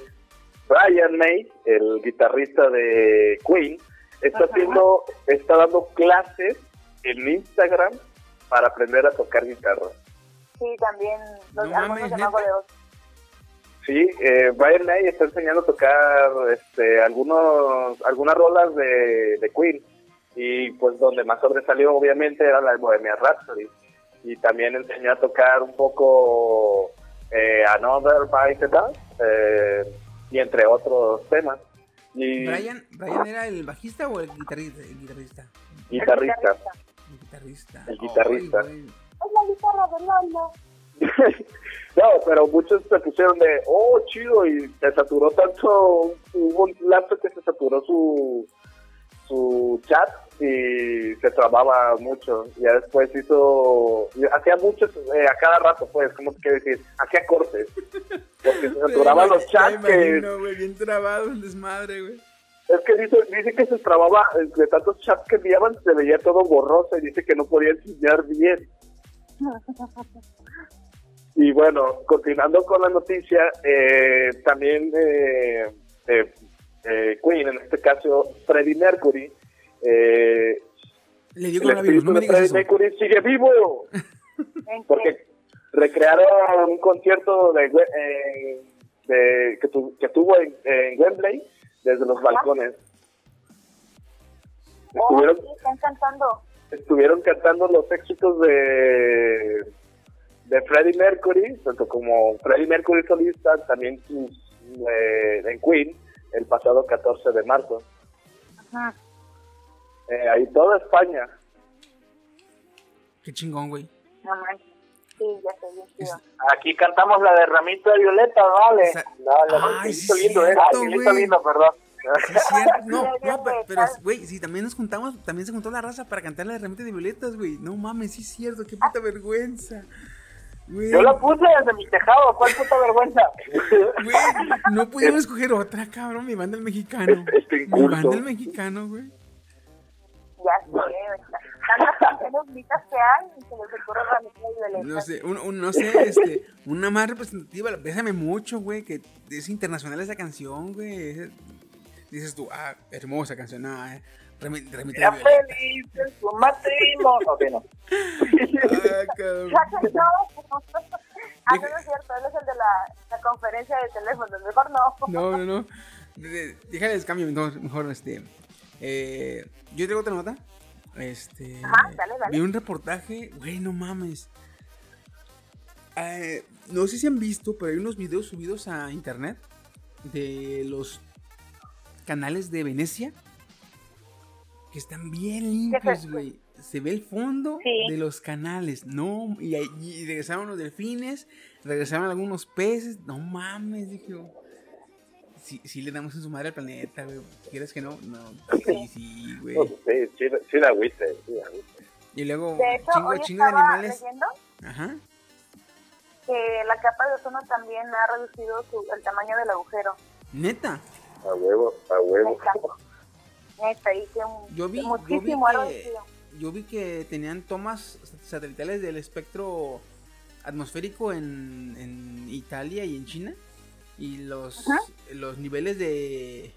[SPEAKER 7] Brian May, el guitarrista de Queen, está
[SPEAKER 6] Ajá.
[SPEAKER 7] haciendo, está dando clases en Instagram para aprender a tocar guitarra.
[SPEAKER 6] Sí, también los
[SPEAKER 4] No
[SPEAKER 6] algunos de. Mago de Oz.
[SPEAKER 7] Sí, eh, Brian May está enseñando a tocar este, algunos, algunas rolas de, de Queen. Y pues donde más sobresalió obviamente era la de Bohemian Rhapsody. Y también enseñó a tocar un poco eh, Another by the Dust, eh, y entre otros temas. Y
[SPEAKER 4] Brian, Brian era el bajista o el guitarrista, el guitarrista.
[SPEAKER 7] guitarrista.
[SPEAKER 4] El guitarrista.
[SPEAKER 7] El.
[SPEAKER 6] Es la guitarra de Lolo. (laughs)
[SPEAKER 7] no, pero muchos se pusieron de, oh, chido, y se saturó tanto, hubo un lapso que se saturó su, su chat y se trababa mucho. Ya después hizo, hacía muchos eh, a cada rato, pues, como te quiero decir, hacía cortes. (laughs) Porque se saturaban los chats
[SPEAKER 4] me
[SPEAKER 7] que,
[SPEAKER 4] imagino, güey, bien trabado el desmadre, güey.
[SPEAKER 7] Es que dice, dice que se trababa, eh, de tantos chats que enviaban, se veía todo borroso y dice que no podía enseñar bien. (laughs) Y bueno, continuando con la noticia, eh, también eh, eh, eh, Queen, en este caso Freddie Mercury, eh,
[SPEAKER 4] Le dio
[SPEAKER 7] el
[SPEAKER 4] coronavirus, no me digas
[SPEAKER 7] Freddie
[SPEAKER 4] eso.
[SPEAKER 7] Mercury sigue vivo, porque recrearon un concierto eh, de- que, tu- que tuvo en, en Wembley desde los balcones.
[SPEAKER 6] Oh,
[SPEAKER 7] Estuvieron,
[SPEAKER 6] sí, están cantando.
[SPEAKER 7] estuvieron cantando los éxitos de de Freddie Mercury, tanto como Freddie Mercury solista, también sus, eh, en Queen, el pasado 14 de marzo.
[SPEAKER 6] Ajá.
[SPEAKER 7] Eh, ahí toda España.
[SPEAKER 4] Qué chingón, güey.
[SPEAKER 6] No manches. Sí, ya sé.
[SPEAKER 5] Aquí cantamos la de Ramito de Violeta, vale. No, la
[SPEAKER 4] Ay,
[SPEAKER 5] de
[SPEAKER 4] sí
[SPEAKER 5] lindo, ¿eh?
[SPEAKER 4] cierto,
[SPEAKER 5] Cielito
[SPEAKER 4] güey.
[SPEAKER 5] lindo, perdón.
[SPEAKER 4] Sí, es cierto. No, (laughs) no, pero,
[SPEAKER 6] güey,
[SPEAKER 4] si también nos juntamos, también se juntó la raza para cantar la de Remete de Violetas, güey. No mames, sí es cierto, qué puta vergüenza.
[SPEAKER 5] Yo la puse desde mi tejado, ¿cuál puta vergüenza?
[SPEAKER 4] güey, no pudimos (laughs) escoger otra, cabrón, mi banda el mexicano.
[SPEAKER 7] Este
[SPEAKER 4] Mi banda el mexicano, güey.
[SPEAKER 6] Ya sé, güey. Tantas canciones bonitas que hay y se les ocurre Violeta.
[SPEAKER 4] No sé, un, un- no sé, (laughs) este, una más representativa, Bésame mucho, güey, que es internacional esa canción, güey. Es- Dices tú, ah, hermosa canción, ah, eh, Remi- Remite de
[SPEAKER 5] Era feliz en su matrimonio. Ok, no.
[SPEAKER 4] Ah.
[SPEAKER 6] No, ah, no, no es cierto, él es el de la, la conferencia de teléfono, mejor no.
[SPEAKER 4] No, no, no. Déjales cambio, mejor, mejor este. Eh, yo tengo otra nota. Este.
[SPEAKER 6] Ajá, dale, dale.
[SPEAKER 4] Vi un reportaje, güey, no mames. Eh, no sé si han visto, pero hay unos videos subidos a internet de los canales de Venecia que están bien limpios, güey. Se ve el fondo
[SPEAKER 6] Sí.
[SPEAKER 4] de los canales, no, y, y regresaron los delfines, regresaron algunos peces, no mames, dije yo. Sí, sí le damos en su madre al planeta, güey. ¿Quieres que no? No, sí, sí, güey.
[SPEAKER 7] Sí, sí, sí la agüite, sí la.
[SPEAKER 4] Y luego,
[SPEAKER 6] De hecho,
[SPEAKER 4] chingo,
[SPEAKER 6] hoy
[SPEAKER 4] chingo de animales.
[SPEAKER 6] leyendo
[SPEAKER 4] Ajá.
[SPEAKER 6] que la capa de ozono también ha reducido su, el tamaño del agujero.
[SPEAKER 4] Neta.
[SPEAKER 7] A huevo, a huevo.
[SPEAKER 6] Neta. Neta, y que un-
[SPEAKER 4] Yo vi, yo vi
[SPEAKER 6] muchísimo ha
[SPEAKER 4] que,
[SPEAKER 6] reducido.
[SPEAKER 4] yo vi que tenían tomas satelitales del espectro atmosférico en, en Italia y en China. Y los, los niveles de.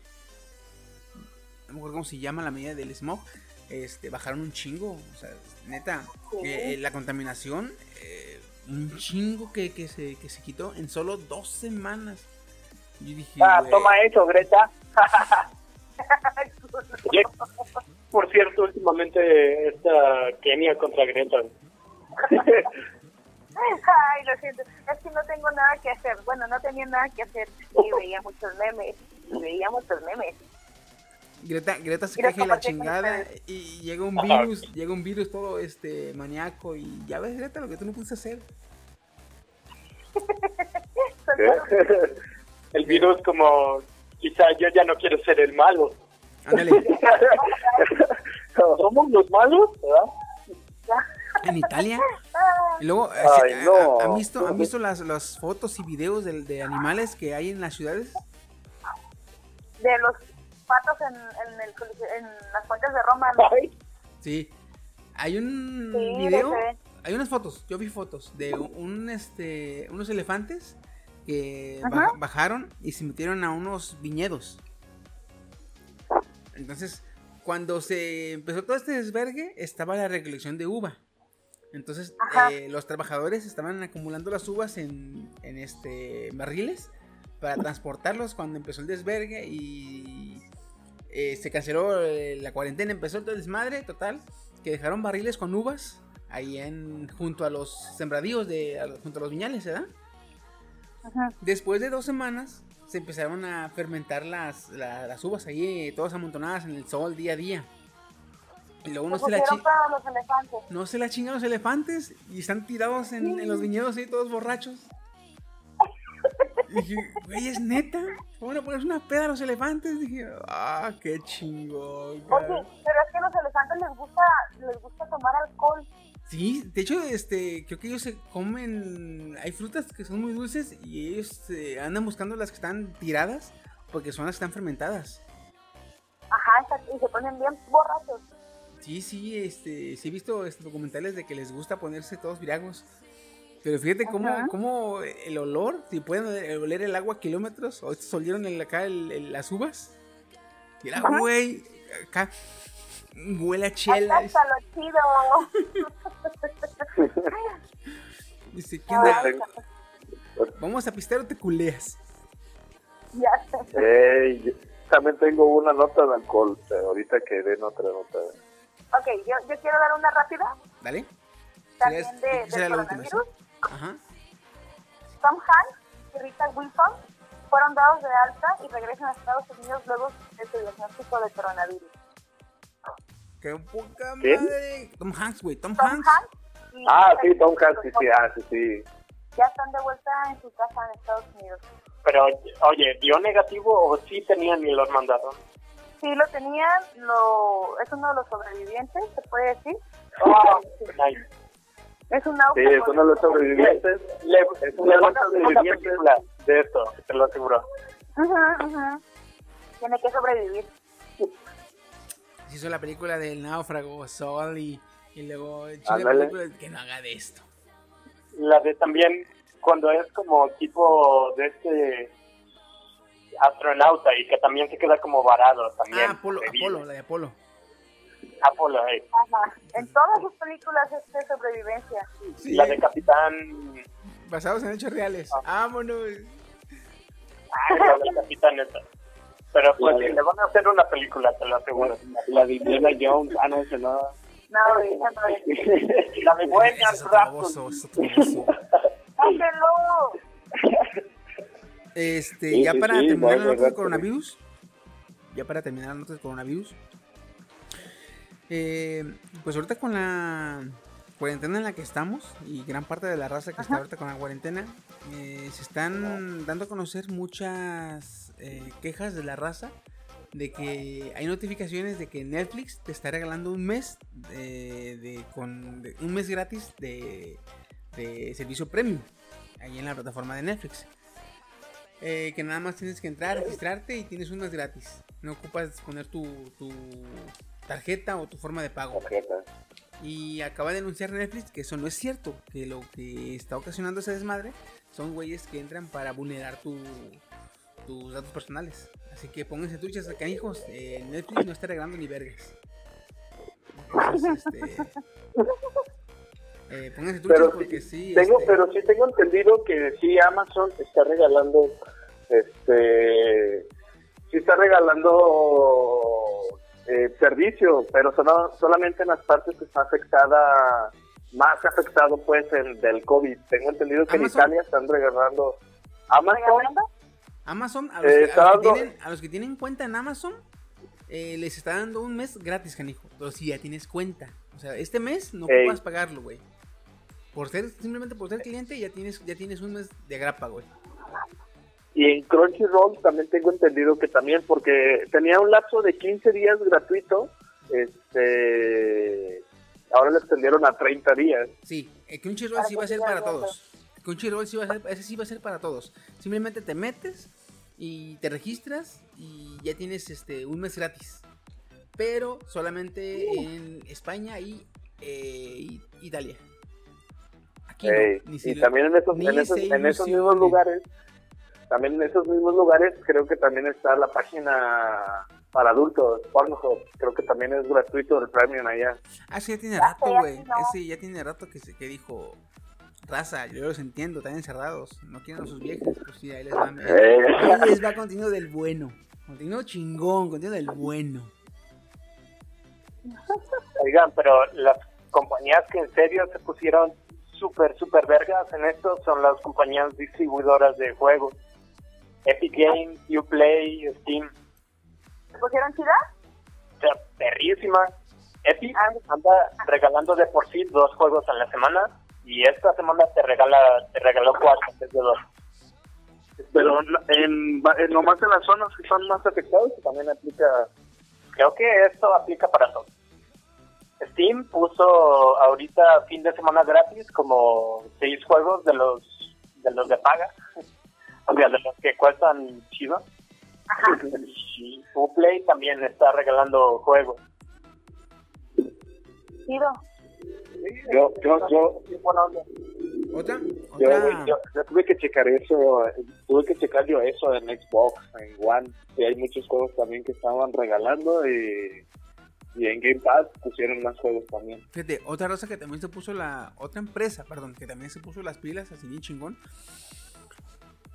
[SPEAKER 4] No me acuerdo cómo se llama la medida del smog. Este, bajaron un chingo. O sea, neta. eh, eh, la contaminación. eh, un chingo que, que, se, que se quitó en solo dos semanas. Yo dije.
[SPEAKER 5] Ah, toma eso, Greta. (laughs) Por cierto, últimamente esta Kenia contra Greta. (laughs) (laughs)
[SPEAKER 6] Ay, lo siento. Es que no tengo nada que hacer. Bueno, no tenía nada que hacer y (laughs) veía muchos memes. Y veía muchos memes.
[SPEAKER 4] Greta, Greta se queja la chingada y llega un
[SPEAKER 5] Ajá.
[SPEAKER 4] virus, llega un virus todo este maníaco y ya ves Greta lo que tú no pudiste hacer. (laughs)
[SPEAKER 5] El virus como, quizá yo ya no quiero ser el malo.
[SPEAKER 4] Ándale,
[SPEAKER 5] Somos los malos, ¿verdad?
[SPEAKER 4] En Italia. Y luego, eh,
[SPEAKER 5] Ay,
[SPEAKER 4] ¿han-
[SPEAKER 5] no.
[SPEAKER 4] ¿han visto, han visto las, las fotos y videos de, de animales que hay en las ciudades?
[SPEAKER 6] De los patos en, en, el, en las fuentes de Roma. ¿no?
[SPEAKER 4] Sí. Hay un
[SPEAKER 6] Sí,
[SPEAKER 4] video, hay unas fotos, yo vi fotos de un este unos elefantes que
[SPEAKER 6] Ajá.
[SPEAKER 4] bajaron y se metieron a unos viñedos. Entonces, cuando se empezó todo este desvergue, estaba la recolección de uva. Entonces, eh, los trabajadores estaban acumulando las uvas en, en este barriles para transportarlos cuando empezó el desvergue y eh, se canceló eh, la cuarentena, empezó todo el desmadre total, que dejaron barriles con uvas ahí en junto a los sembradíos de a- junto a los viñales, ¿verdad?
[SPEAKER 6] Ajá.
[SPEAKER 4] Después de dos semanas se empezaron a fermentar las, la- las uvas ahí, todas amontonadas en el sol día a día. Y luego no
[SPEAKER 6] Se
[SPEAKER 4] la
[SPEAKER 6] para los elefantes.
[SPEAKER 4] no se la chingan los elefantes y están tirados en, en los viñedos ahí todos borrachos. Y dije, güey, es neta. ¿Cómo le pones una peda a los elefantes? Dije, ah, qué chingón.
[SPEAKER 6] Oye,
[SPEAKER 4] cara".
[SPEAKER 6] pero es que a los elefantes les gusta, les gusta tomar alcohol.
[SPEAKER 4] Sí, de hecho, este, creo que ellos se comen. Hay frutas que son muy dulces y ellos eh, andan buscando las que están tiradas porque son las que están fermentadas.
[SPEAKER 6] Ajá, y se ponen bien borrachos.
[SPEAKER 4] Sí, sí, este, sí he visto este, documentales de que les gusta ponerse todos viragos. Pero fíjate cómo, cómo el olor, si pueden oler el agua a kilómetros, o estos olieron el- acá el- el- las uvas. Y era, güey, acá huele a chela.
[SPEAKER 6] Chido. (laughs)
[SPEAKER 4] Dice, ¿qué onda? ¿Vamos a pistear o te culeas?
[SPEAKER 6] ya sé.
[SPEAKER 7] Ey, yo también tengo una nota de alcohol, pero ahorita que den otra nota.
[SPEAKER 6] Ok, yo, yo quiero dar una rápida.
[SPEAKER 4] ¿Dale?
[SPEAKER 6] También
[SPEAKER 4] Sería-
[SPEAKER 6] de,
[SPEAKER 4] última, ¿sí?
[SPEAKER 6] coronavirus.
[SPEAKER 4] Ajá.
[SPEAKER 6] Tom Hanks y Rita Wilson fueron dados de alta y regresan a Estados Unidos luego de su diagnóstico de coronavirus.
[SPEAKER 4] ¡Qué poca
[SPEAKER 7] ¿Qué?
[SPEAKER 4] madre! Tom Hanks, güey, Tom
[SPEAKER 6] Tom
[SPEAKER 4] Hanks.
[SPEAKER 6] Hanks y
[SPEAKER 7] Ah, sí, Tom Hanks, sí, sí, ah, sí, sí.
[SPEAKER 6] ya están de vuelta en su casa en Estados Unidos.
[SPEAKER 5] Pero, oye, ¿dio negativo o sí tenían y los mandaron?
[SPEAKER 6] Sí lo tenían, lo, es uno de los sobrevivientes, se puede decir.
[SPEAKER 5] Oh, nice.
[SPEAKER 6] Es un
[SPEAKER 7] Sí,
[SPEAKER 6] náufrago.
[SPEAKER 7] es uno de los sobrevivientes.
[SPEAKER 5] Le,
[SPEAKER 7] Es
[SPEAKER 5] hacer
[SPEAKER 7] de
[SPEAKER 5] de esto, te lo aseguro.
[SPEAKER 6] Ujú. Tiene que sobrevivir.
[SPEAKER 4] Se hizo la película del náufrago, Sol, y, y luego chile
[SPEAKER 7] Ándale.
[SPEAKER 4] película que no haga de esto.
[SPEAKER 5] La de también, cuando es como tipo de este astronauta y que también se queda como varado también.
[SPEAKER 4] Ah, Apolo. Apolo, la de Apolo.
[SPEAKER 5] Apolo, eh.
[SPEAKER 6] Ajá. En todas sus películas es de sobrevivencia.
[SPEAKER 4] Sí,
[SPEAKER 5] La de Capitán...
[SPEAKER 4] basados en hechos reales. Vámonos.
[SPEAKER 5] Ah, la de Capitán esa. Pero pues
[SPEAKER 7] de-
[SPEAKER 5] le van a hacer una película, te lo aseguro.
[SPEAKER 7] La de Indiana Jones, ah, no, ese no.
[SPEAKER 6] No, esa no es. (laughs)
[SPEAKER 5] La de
[SPEAKER 4] Ese
[SPEAKER 5] Buenas
[SPEAKER 4] es (laughs) Este,
[SPEAKER 7] Sí,
[SPEAKER 4] ya
[SPEAKER 7] sí,
[SPEAKER 4] para
[SPEAKER 7] sí,
[SPEAKER 4] terminar la nota del coronavirus. Ya para terminar la nota del coronavirus. eh, pues ahorita con la cuarentena en la que estamos y gran parte de la raza que está ahorita con la cuarentena, eh, se están dando a conocer muchas eh, quejas de la raza de que hay notificaciones de que Netflix te está regalando un mes de, de- con de- un mes gratis de, de servicio premium ahí en la plataforma de Netflix. Eh, que nada más tienes que entrar, registrarte y tienes un mes gratis. No ocupas poner tu, tu tarjeta o tu forma de pago.
[SPEAKER 7] Tarjeta.
[SPEAKER 4] Y acaba de anunciar Netflix que eso no es cierto, que lo que está ocasionando ese desmadre son güeyes que entran para vulnerar tu, tus datos personales. Así que pónganse truchas acá, hijos. eh, Netflix no está regalando ni vergas. Entonces, este, (laughs) eh, pónganse truchas
[SPEAKER 5] Pero
[SPEAKER 4] porque
[SPEAKER 5] sí,
[SPEAKER 4] sí.
[SPEAKER 5] tengo,
[SPEAKER 4] este,
[SPEAKER 5] pero sí tengo entendido que sí Amazon está regalando, este, sí está regalando eh, servicio, pero solo- solamente en las partes que está afectada, más afectado pues el del COVID. Tengo entendido que
[SPEAKER 4] Amazon.
[SPEAKER 5] en Italia están regalando Amazon.
[SPEAKER 4] Amazon, a los,
[SPEAKER 5] Eh,
[SPEAKER 4] que, a
[SPEAKER 5] está
[SPEAKER 4] los que
[SPEAKER 5] dando-
[SPEAKER 4] tienen, a los que tienen cuenta en Amazon, eh, les está dando un mes gratis, canijo. Pero si ya tienes cuenta. O sea, este mes no puedes pagarlo, güey. Por ser, simplemente por ser cliente, ya tienes, ya tienes un mes de grapa, güey.
[SPEAKER 5] Y en Crunchyroll también tengo entendido que también, porque tenía un lapso de 15 días gratuito, este, ahora lo extendieron a 30 días.
[SPEAKER 4] Sí, el Crunchyroll sí va a ser para todos. Crunchyroll sí va a ser, ese sí va a ser para todos. Simplemente te metes y te registras y ya tienes este un mes gratis. Pero solamente en España y eh, Italia. Aquí no, ni
[SPEAKER 5] y
[SPEAKER 4] lo-
[SPEAKER 5] también en esos, en esos,
[SPEAKER 4] se
[SPEAKER 5] en esos mismos lugares, también en esos mismos lugares creo que también está la página para adultos, Pornhub, creo que también es gratuito el premium allá.
[SPEAKER 4] Ah, sí, ya tiene rato, güey. Ese ya tiene rato que, se, que dijo raza. Yo los entiendo, están encerrados. No quieren a sus viejas. Pues sí, ahí les va. Ahí les va contenido del bueno. Contenido chingón, contenido del bueno.
[SPEAKER 5] Oigan, pero las compañías que en serio se pusieron súper, súper vergas en esto son las compañías distribuidoras de juegos. Epic Games, Uplay, Steam.
[SPEAKER 6] ¿Se pusieron chida?
[SPEAKER 5] O sea, perrísima. Epic anda regalando de por sí dos juegos a la semana y esta semana te regala te regaló cuatro en vez de dos. Pero en, en nomás en las zonas que son más afectadas también aplica. Creo que esto aplica para todos. Steam puso ahorita fin de semana gratis como seis juegos de los de los de paga, (laughs) o sea, de los que cuestan chido. Y Uplay también está regalando juegos.
[SPEAKER 6] Chido.
[SPEAKER 7] Yo, yo, yo.
[SPEAKER 4] Otra,
[SPEAKER 7] yo,
[SPEAKER 4] otra.
[SPEAKER 7] yo, yo tuve que checar eso, tuve que checar yo eso en Xbox, en One, y hay muchos juegos también que estaban regalando y, y en Game Pass pusieron más juegos también.
[SPEAKER 4] Fíjate, otra raza que también se puso la. Otra empresa, perdón, que también se puso las pilas así bien chingón.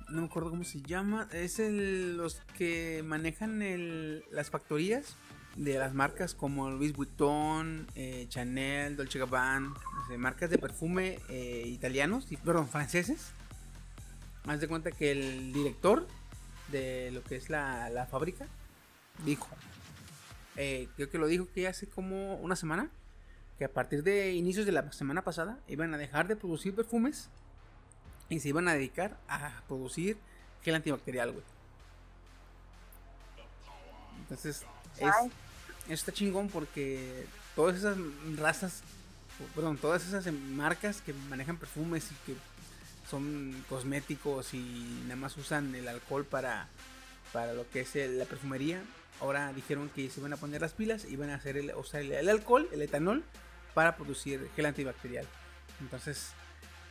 [SPEAKER 4] No me acuerdo cómo se llama. Es el, los que manejan el, las factorías de las marcas como Louis Vuitton, eh, Chanel, Dolce Gabbana, o sea, marcas de perfume eh, italianos, y, perdón, franceses. Haz de cuenta que el director de lo que es la, la fábrica dijo, eh, creo que lo dijo que hace como una semana, que a partir de inicios de la semana pasada iban a dejar de producir perfumes y se iban a dedicar a producir gel antibacterial, güey. Entonces, es, está chingón porque todas esas razas, perdón, todas esas marcas que manejan perfumes y que son cosméticos y nada más usan el alcohol para, para lo que es la perfumería, ahora dijeron que se iban a poner las pilas y iban a hacer el, usar el, el alcohol, el etanol, para producir gel antibacterial. Entonces,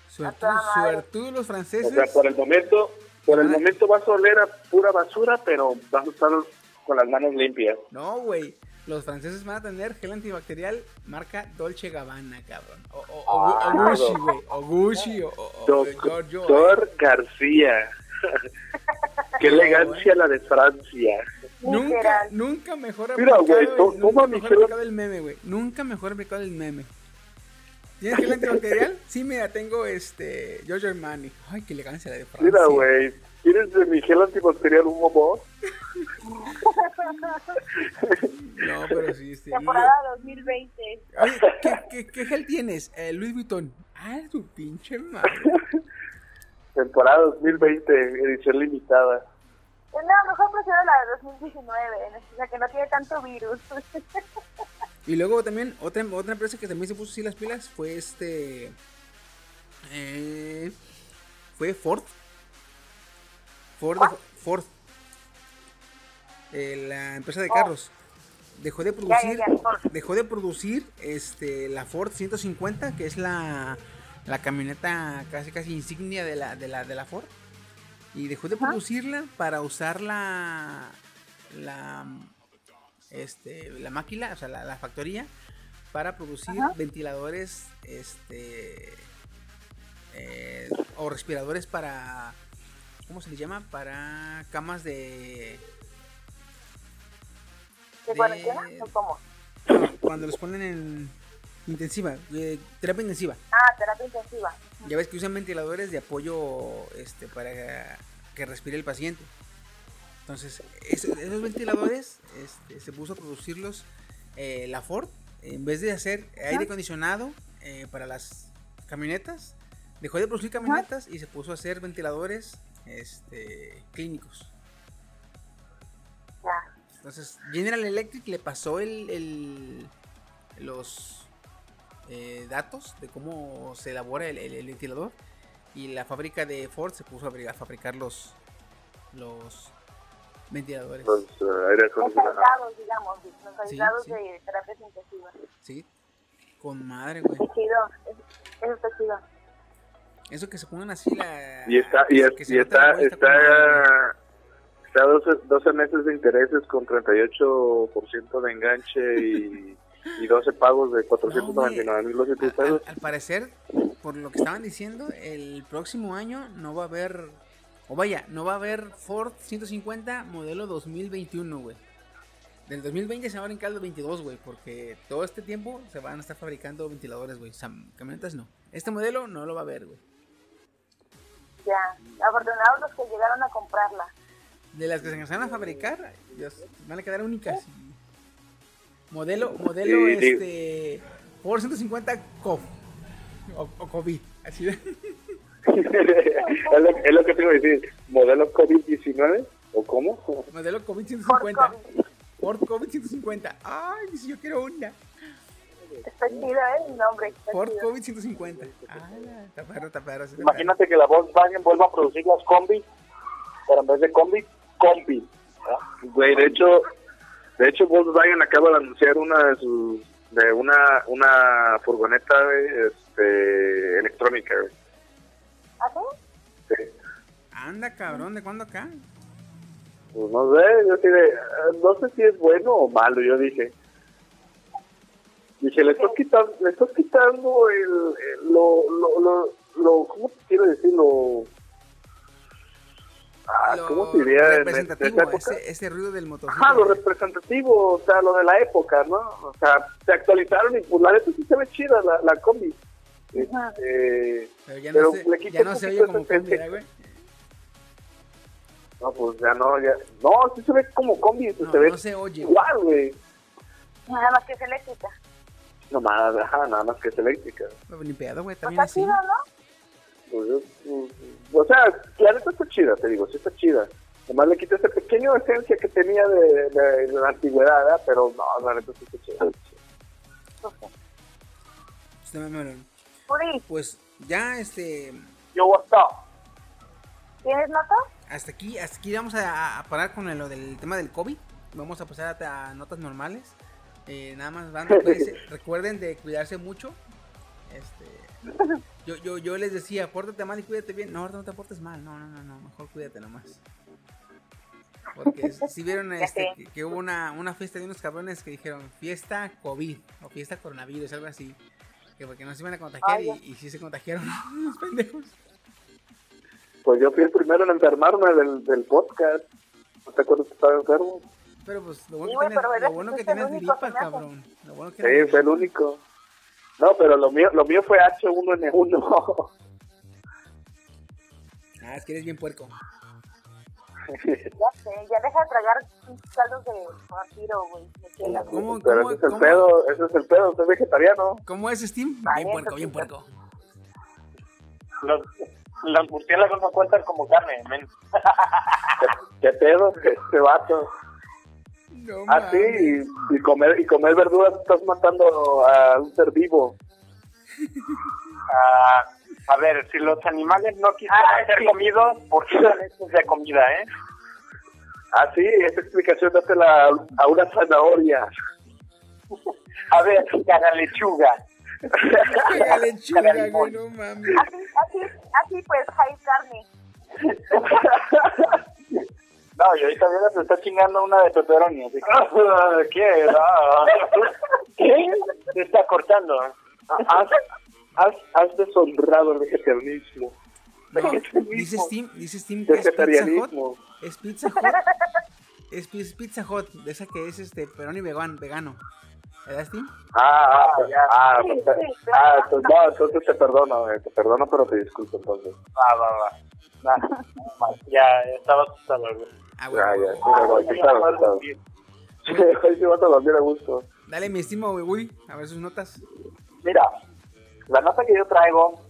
[SPEAKER 4] suertudos,
[SPEAKER 6] madre.
[SPEAKER 4] suertudos los
[SPEAKER 7] O
[SPEAKER 4] franceses.
[SPEAKER 7] sea, por el momento, por el
[SPEAKER 4] Ajá.
[SPEAKER 7] momento vas a oler a pura basura, pero vas a estar con las manos limpias.
[SPEAKER 4] No, güey. Los franceses van a tener gel antibacterial marca Dolce Gabbana, cabrón. O, o, o- o
[SPEAKER 7] Ah,
[SPEAKER 4] Gucci, güey. O Gucci, o, o- o Giorgio.
[SPEAKER 7] Doctor García. (laughs) Qué elegancia la de Francia.
[SPEAKER 4] Nunca, nunca mejor
[SPEAKER 7] Mira,
[SPEAKER 4] aplicado,
[SPEAKER 7] güey,
[SPEAKER 4] el-
[SPEAKER 7] to-
[SPEAKER 4] nunca
[SPEAKER 7] toma mi
[SPEAKER 4] aplicado el meme, güey. Nunca mejor aplicado el meme. ¿Tienes gel antibacterial? (laughs) Sí, mira, tengo este Giorgio Armani. Ay, qué elegancia la de Francia.
[SPEAKER 7] Mira, güey. ¿Tienes de mi gel antibacterial un bobo? (laughs)
[SPEAKER 4] No, pero sí, sí.
[SPEAKER 6] Temporada 2020.
[SPEAKER 4] Oye, ¿qué, qué, qué gel tienes? Eh, Louis Vuitton. Ah, tu pinche madre. (laughs)
[SPEAKER 7] Temporada 2020, edición limitada.
[SPEAKER 6] No, mejor prefiero la de 2019, o sea que no tiene tanto virus. (laughs)
[SPEAKER 4] Y luego también otra, otra empresa que también se puso así las pilas fue este. eh, fue Ford. Ford. Ford. Eh, la empresa de carros. dejó de producir,
[SPEAKER 6] ya,
[SPEAKER 4] dejó de producir este la Ford 150, que es la, la camioneta casi casi insignia de la, de la, de la Ford. Y dejó de producirla para usar la, la, este, la máquina, o sea, la, la factoría, para producir
[SPEAKER 6] Ajá.
[SPEAKER 4] ventiladores este, eh, o respiradores para, ¿cómo se les llama? Para camas de...
[SPEAKER 6] ¿De
[SPEAKER 4] de-
[SPEAKER 6] cuarentena cómo?
[SPEAKER 4] cuando los ponen en intensiva, eh, terapia intensiva.
[SPEAKER 6] Ah, terapia intensiva.
[SPEAKER 4] Ya ves que usan ventiladores de apoyo este, para que respire el paciente. Entonces, es- esos ventiladores este, se puso a producirlos eh, la Ford. En vez de hacer aire acondicionado eh, para las camionetas, dejó de producir camionetas y se puso a hacer ventiladores este, clínicos.
[SPEAKER 6] Ya.
[SPEAKER 4] Entonces, General Electric le pasó el, el- los eh, datos de cómo se elabora el, el- el ventilador y la fábrica de Ford se puso a fabri- a fabricar los, los ventiladores.
[SPEAKER 7] Los eh, aire
[SPEAKER 6] Los
[SPEAKER 7] acondicionado.
[SPEAKER 6] aislados, digamos, los
[SPEAKER 4] Sí,
[SPEAKER 6] aislados
[SPEAKER 4] sí.
[SPEAKER 6] de terapias intensivas.
[SPEAKER 4] Sí, con madre, güey.
[SPEAKER 6] Eso está chido.
[SPEAKER 4] Eso que se pongan así la.
[SPEAKER 7] Y está, y, es-
[SPEAKER 4] que
[SPEAKER 7] y está, está,
[SPEAKER 4] güey.
[SPEAKER 7] está 12, 12 meses de intereses con 38% de enganche y, (laughs) y 12 pagos de 499 mil
[SPEAKER 4] Al,
[SPEAKER 7] pesos.
[SPEAKER 4] al parecer, por lo que estaban diciendo, el próximo año no va a haber. O vaya, no va a haber Ford 150 modelo 2021, güey. Del 2020 se va a brincar al 22, güey. Porque todo este tiempo se van a estar fabricando ventiladores, güey. O sea, camionetas no. Este modelo no lo va a haber, güey.
[SPEAKER 6] Ya. Afortunados los que llegaron a comprarla.
[SPEAKER 4] De las que se empezaron a fabricar, Dios, van a quedar únicas. Modelo, modelo,
[SPEAKER 7] Sí,
[SPEAKER 4] este. Ford 150 COV. O, o COVID. Así de. (laughs)
[SPEAKER 7] es, lo, es lo que te iba a decir. ¿Modelo COVID-19? ¿O cómo?
[SPEAKER 4] Modelo COVID
[SPEAKER 6] Por
[SPEAKER 4] 150.
[SPEAKER 6] COVID.
[SPEAKER 4] Ford COVID 150. Ay, si yo quiero una.
[SPEAKER 6] Está chido, ¿eh? El nombre.
[SPEAKER 4] Ford
[SPEAKER 6] chido.
[SPEAKER 4] COVID 150. Ah, está perro, está perro.
[SPEAKER 5] Imagínate que la Volkswagen vuelva a producir las combi, pero en vez de combi, combi.
[SPEAKER 7] Güey, de hecho, de hecho Volkswagen acaba de anunciar una de sus de una una furgoneta güey, este electrónica. güey.
[SPEAKER 6] ¿Ah, sí?
[SPEAKER 7] Sí.
[SPEAKER 4] perro. Anda, cabrón, ¿de cuándo acá?
[SPEAKER 7] Pues no sé, yo sí de, eh, no sé si es bueno o malo, yo dije. Dije, le estás quitando, le estás quitando el, el- lo, lo, lo, lo, ¿cómo te quiero decirlo? Ah,
[SPEAKER 4] Lo
[SPEAKER 7] ¿cómo se diría en
[SPEAKER 4] representativo, ese, ese ruido del motociclo.
[SPEAKER 7] Ajá, lo representativo, o sea, lo de la época, ¿no? O sea, se actualizaron y pues la neta sí se ve chida la, la combi. Este,
[SPEAKER 4] Pero ya
[SPEAKER 7] pero
[SPEAKER 4] no, se,
[SPEAKER 7] le quita
[SPEAKER 4] ya no se oye como combi,
[SPEAKER 7] esencia.
[SPEAKER 4] ¿verdad, güey?
[SPEAKER 7] no, pues ya no, ya. No, sí se ve como combi,
[SPEAKER 4] No,
[SPEAKER 7] se ve
[SPEAKER 4] no se oye.
[SPEAKER 7] igual, güey.
[SPEAKER 6] Nada más que es eléctrica.
[SPEAKER 7] No más, ajá, nada más que es eléctrica.
[SPEAKER 4] No, Ni pedo, güey,
[SPEAKER 6] Pues
[SPEAKER 4] también
[SPEAKER 6] está
[SPEAKER 4] así.
[SPEAKER 6] chido, ¿no?
[SPEAKER 7] Pues, es, pues, o sea, la neta está chida, te digo, sí está chida. Nomás le quita esa pequeña esencia que tenía de, de- de la antigüedad, ¿verdad? Pero no, la neta sí está chida.
[SPEAKER 4] Me- me-
[SPEAKER 6] Uri,
[SPEAKER 4] Pues ya, este.
[SPEAKER 5] Yo, what's up?
[SPEAKER 6] ¿tienes nota?
[SPEAKER 4] Hasta aquí, hasta aquí vamos a, a parar con lo del tema del COVID. Vamos a pasar a, a notas normales. Eh, nada más, (laughs) cuídense- recuerden de cuidarse mucho. Este, yo, yo, yo les decía, pórtate mal y cuídate bien. No, ahorita no te portes mal. No, no, no, no, mejor cuídate nomás. Porque (laughs) si vieron este, que, que hubo una, una fiesta de unos cabrones que dijeron fiesta COVID o fiesta coronavirus, algo así. Que porque no se iban a contagiar
[SPEAKER 6] Ay,
[SPEAKER 4] y, y sí se contagiaron (laughs) los pendejos.
[SPEAKER 7] Pues yo fui el primero en enfermarme del, del podcast. ¿No te acuerdas que estaba enfermo?
[SPEAKER 4] Pero pues lo bueno
[SPEAKER 6] Sí,
[SPEAKER 4] que tienes, lo bueno que
[SPEAKER 6] único
[SPEAKER 4] gripa, cabrón. Lo bueno que
[SPEAKER 7] Sí, fue el único. No, pero lo mío, lo mío fue H1N1.
[SPEAKER 4] Ah, es que eres bien puerco.
[SPEAKER 6] Ya sé, ya deja de tragar caldos de vampiro, güey. chela.
[SPEAKER 4] ¿Cómo,
[SPEAKER 7] pero
[SPEAKER 4] cómo,
[SPEAKER 7] ese es el
[SPEAKER 4] cómo-
[SPEAKER 7] pedo, ese es el pedo, soy vegetariano.
[SPEAKER 4] cómo es Steam?
[SPEAKER 6] Vale,
[SPEAKER 4] Bien puerco, bien puerco.
[SPEAKER 5] Los, los murciélagos no cuentan como carne, men. (laughs)
[SPEAKER 7] ¿Qué, qué pedo este vato?
[SPEAKER 4] No
[SPEAKER 7] Ah, sí,
[SPEAKER 4] mames.
[SPEAKER 7] y, y comer, y comer verduras estás matando a un ser vivo.
[SPEAKER 5] Ah, a ver, si los animales no quisieran ser comidos, ¿por qué dan estos de comida, eh?
[SPEAKER 7] Ah, sí, esa explicación dátela a una zanahoria.
[SPEAKER 5] A ver, cara lechuga.
[SPEAKER 4] Juega lechuga, (laughs) güey, no mames.
[SPEAKER 6] Así, así, así pues, high carne. (laughs)
[SPEAKER 5] Y ahorita viene se está chingando una de pepperoni, así que... (laughs) ¿Qué? (laughs) Se está cortando.
[SPEAKER 7] Has, has, has deshonrado el vegetarianismo.
[SPEAKER 4] No, dice Steam, dice Steam que es Pizza.
[SPEAKER 7] Vegetarianismo.
[SPEAKER 4] Es Pizza Hut. Es, pi- es Pizza Hut, de esa que es este perón y vegan, vegano. ¿Verdad, Steam?
[SPEAKER 7] Ah, ah,
[SPEAKER 5] ya.
[SPEAKER 7] ah,
[SPEAKER 6] Sí,
[SPEAKER 7] pues,
[SPEAKER 6] sí,
[SPEAKER 7] ah,
[SPEAKER 6] claro.
[SPEAKER 7] entonces, no, entonces te perdono, eh, te perdono, pero te disculpo entonces.
[SPEAKER 5] Va, va, va. Nah, ya, estaba asustado, güey.
[SPEAKER 4] Ah,
[SPEAKER 7] Ya,
[SPEAKER 4] güey.
[SPEAKER 7] ya, sí, sí, claro, claro. Hoy sí vas a dormir a gusto.
[SPEAKER 4] Dale, mi estimado güey, a ver sus notas.
[SPEAKER 5] Mira, la nota que yo traigo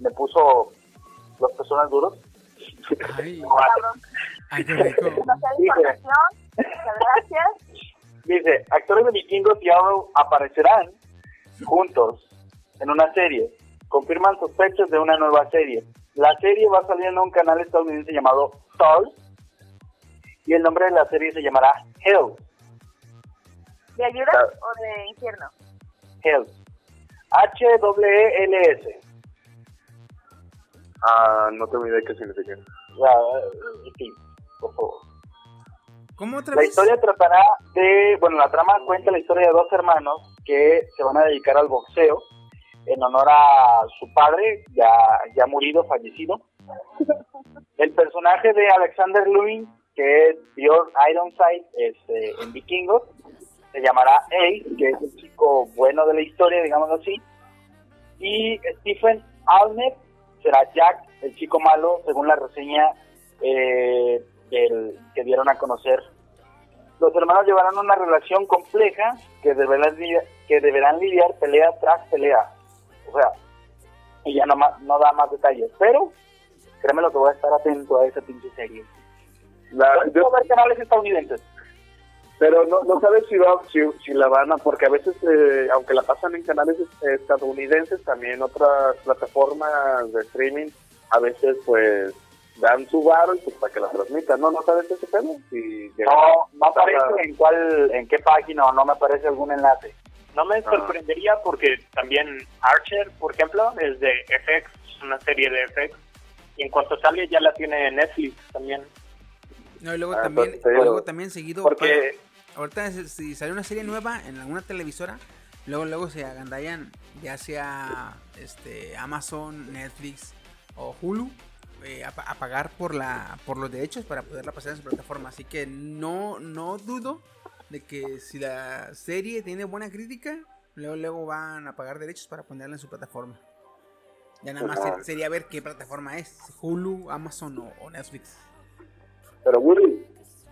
[SPEAKER 5] me puso los personas duros.
[SPEAKER 4] Ay, ay, qué rico.
[SPEAKER 5] Dije.
[SPEAKER 6] gracias.
[SPEAKER 5] Dice, actores de vikingos y Arrow aparecerán juntos en una serie. Confirman sospechas de una nueva serie. La serie va a salir en un canal estadounidense llamado Stars y el nombre de la serie se llamará Hell.
[SPEAKER 6] ¿De ayuda
[SPEAKER 7] Claro.
[SPEAKER 6] o de infierno?
[SPEAKER 5] Hell. H-W-E-L-S.
[SPEAKER 7] Ah, no tengo idea qué significa.
[SPEAKER 5] Ya, eh, sí, por favor.
[SPEAKER 4] ¿Cómo otra
[SPEAKER 5] La historia tratará de, bueno, la trama cuenta la historia de dos hermanos que se van a dedicar al boxeo en honor a su padre, ya, ya murido, fallecido. El personaje de Alexander Lewin, que es Bjorn Ironside este, en Vikingos, se llamará Ace, que es el chico bueno de la historia, digamos así. Y Stephen Almet será Jack, el chico malo, según la reseña eh, que dieron a conocer. Los hermanos llevarán una relación compleja que deberán, lidiar, que deberán lidiar pelea tras pelea. O sea, y ya no, no da más detalles, pero créeme lo que voy a estar atento a esa pinche serie.
[SPEAKER 7] La- yo-
[SPEAKER 5] ver canales estadounidenses.
[SPEAKER 7] pero no, no sabes si, va, si, si la van a, porque a veces, eh, aunque la pasan en canales estadounidenses, también otras plataformas de streaming, a veces pues dan su varo y pues para que la transmitan, ¿no? ¿No sabes ese tema? Si
[SPEAKER 5] No, no aparece en cuál, en qué página o no me aparece algún enlace.
[SPEAKER 8] No me sorprendería porque también Archer, por ejemplo, es de FX, es una serie de FX. Y en cuanto salga ya la tiene Netflix también.
[SPEAKER 4] No, y luego
[SPEAKER 7] Ah,
[SPEAKER 4] también,
[SPEAKER 7] pues,
[SPEAKER 4] luego también seguido.
[SPEAKER 8] Porque
[SPEAKER 4] pa- ahorita si- si sale una serie nueva en alguna televisora, luego luego se agandallan ya sea este Amazon, Netflix o Hulu eh, a, pa- a pagar por la por los derechos para poderla pasar en su plataforma. Así que no no dudo de que si la serie tiene buena crítica, luego luego van a pagar derechos para ponerla en su plataforma. Ya nada más ser- sería ver qué plataforma es, Hulu, Amazon o, o Netflix.
[SPEAKER 7] Pero Woody,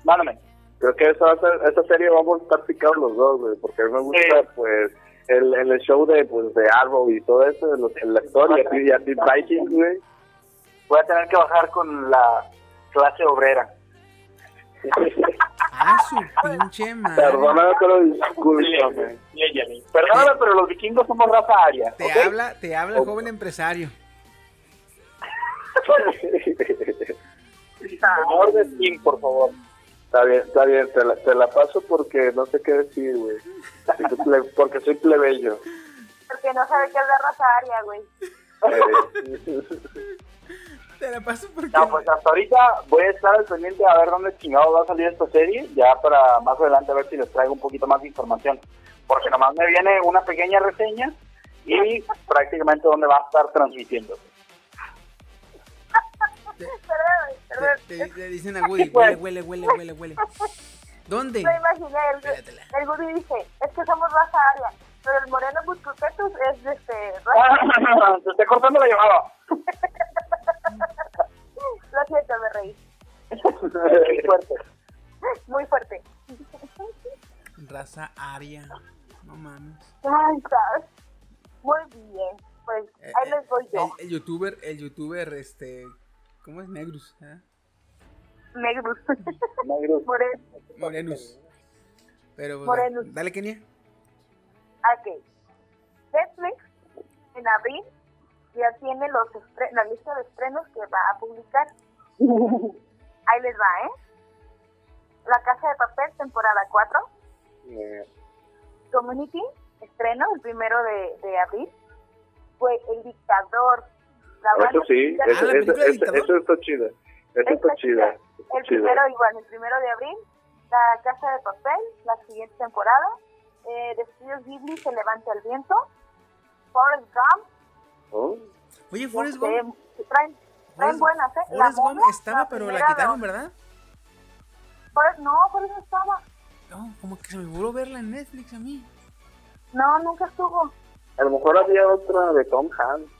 [SPEAKER 5] Mándame.
[SPEAKER 7] creo que esa, va a ser- esa serie vamos a estar picados los dos, güey, porque a mí me gusta,
[SPEAKER 8] Sí.
[SPEAKER 7] pues, el, el show de, pues, de Arrow y todo eso, los- la historia, y a ti, y a ti Vikings, güey.
[SPEAKER 5] Voy a tener que bajar con la clase obrera. (laughs)
[SPEAKER 4] Ah, su pinche madre.
[SPEAKER 7] Perdóname, pero discúlpame.
[SPEAKER 5] Perdóname, pero los vikingos somos raza aria.
[SPEAKER 4] Te habla, te habla el joven empresario. (laughs)
[SPEAKER 5] Amor de Steam, por favor.
[SPEAKER 7] Está bien, está bien, te la, te la paso porque no sé qué decir, güey. Porque soy plebeyo.
[SPEAKER 6] Porque no sabe qué es la raza aria, güey.
[SPEAKER 4] Te la paso porque.
[SPEAKER 5] No, pues hasta ahorita voy a estar al pendiente a ver dónde chingado va a salir esta serie, ya para más adelante a ver si les traigo un poquito más de información. Porque nomás me viene una pequeña reseña y prácticamente dónde va a estar transmitiendo.
[SPEAKER 4] Te- te- le dicen a Woody, huele, huele, huele, huele, huele. ¿Dónde?
[SPEAKER 6] Me imaginé, el, el Woody dice, es que somos raza aria, pero el moreno Buscupetus es de este, raza...
[SPEAKER 5] Se está cortando la llamada. (laughs)
[SPEAKER 6] Lo siento, me reí. (laughs)
[SPEAKER 5] Muy fuerte.
[SPEAKER 6] Muy fuerte.
[SPEAKER 4] Raza aria. No mames.
[SPEAKER 6] Ay, ¿sabes? Muy bien. Pues
[SPEAKER 4] Eh,
[SPEAKER 6] ahí
[SPEAKER 4] eh,
[SPEAKER 6] les voy yo.
[SPEAKER 4] El, el youtuber, el youtuber, este. ¿Cómo es? Negrus. ¿eh?
[SPEAKER 6] Negrus.
[SPEAKER 5] Negros. (laughs)
[SPEAKER 6] Moreno.
[SPEAKER 4] Morenus. Pero, pues,
[SPEAKER 6] Morenus.
[SPEAKER 4] dale, Kenia.
[SPEAKER 6] Ok. Netflix en abril ya tiene los estre- la lista de estrenos que va a publicar. (laughs) Ahí les va, ¿eh? La Casa de Papel, temporada 4.
[SPEAKER 7] Eh,
[SPEAKER 6] Community, estreno, el primero de, de abril. Fue El Dictador. La
[SPEAKER 7] eso
[SPEAKER 6] banda
[SPEAKER 7] sí,
[SPEAKER 6] sonora-
[SPEAKER 7] eso, eso, eso, eso está chida. Eso está
[SPEAKER 6] está El primero igual, el primero de abril. La Casa de Papel, la siguiente temporada. Eh, de Estudios Ghibli, Se levanta el viento. Forrest Gump.
[SPEAKER 7] Oh,
[SPEAKER 4] Oye, Forrest
[SPEAKER 6] este,
[SPEAKER 4] Gump.
[SPEAKER 6] traen, traen
[SPEAKER 4] Forrest-
[SPEAKER 6] buenas, ¿eh? La
[SPEAKER 4] Forrest Gump estaba, pero la quitaron, ¿verdad?
[SPEAKER 6] Forrest- no, Forrest no estaba.
[SPEAKER 4] No, como que se me volvió verla en Netflix a mí.
[SPEAKER 6] No, nunca estuvo.
[SPEAKER 7] a lo mejor había otra de Tom Hanks.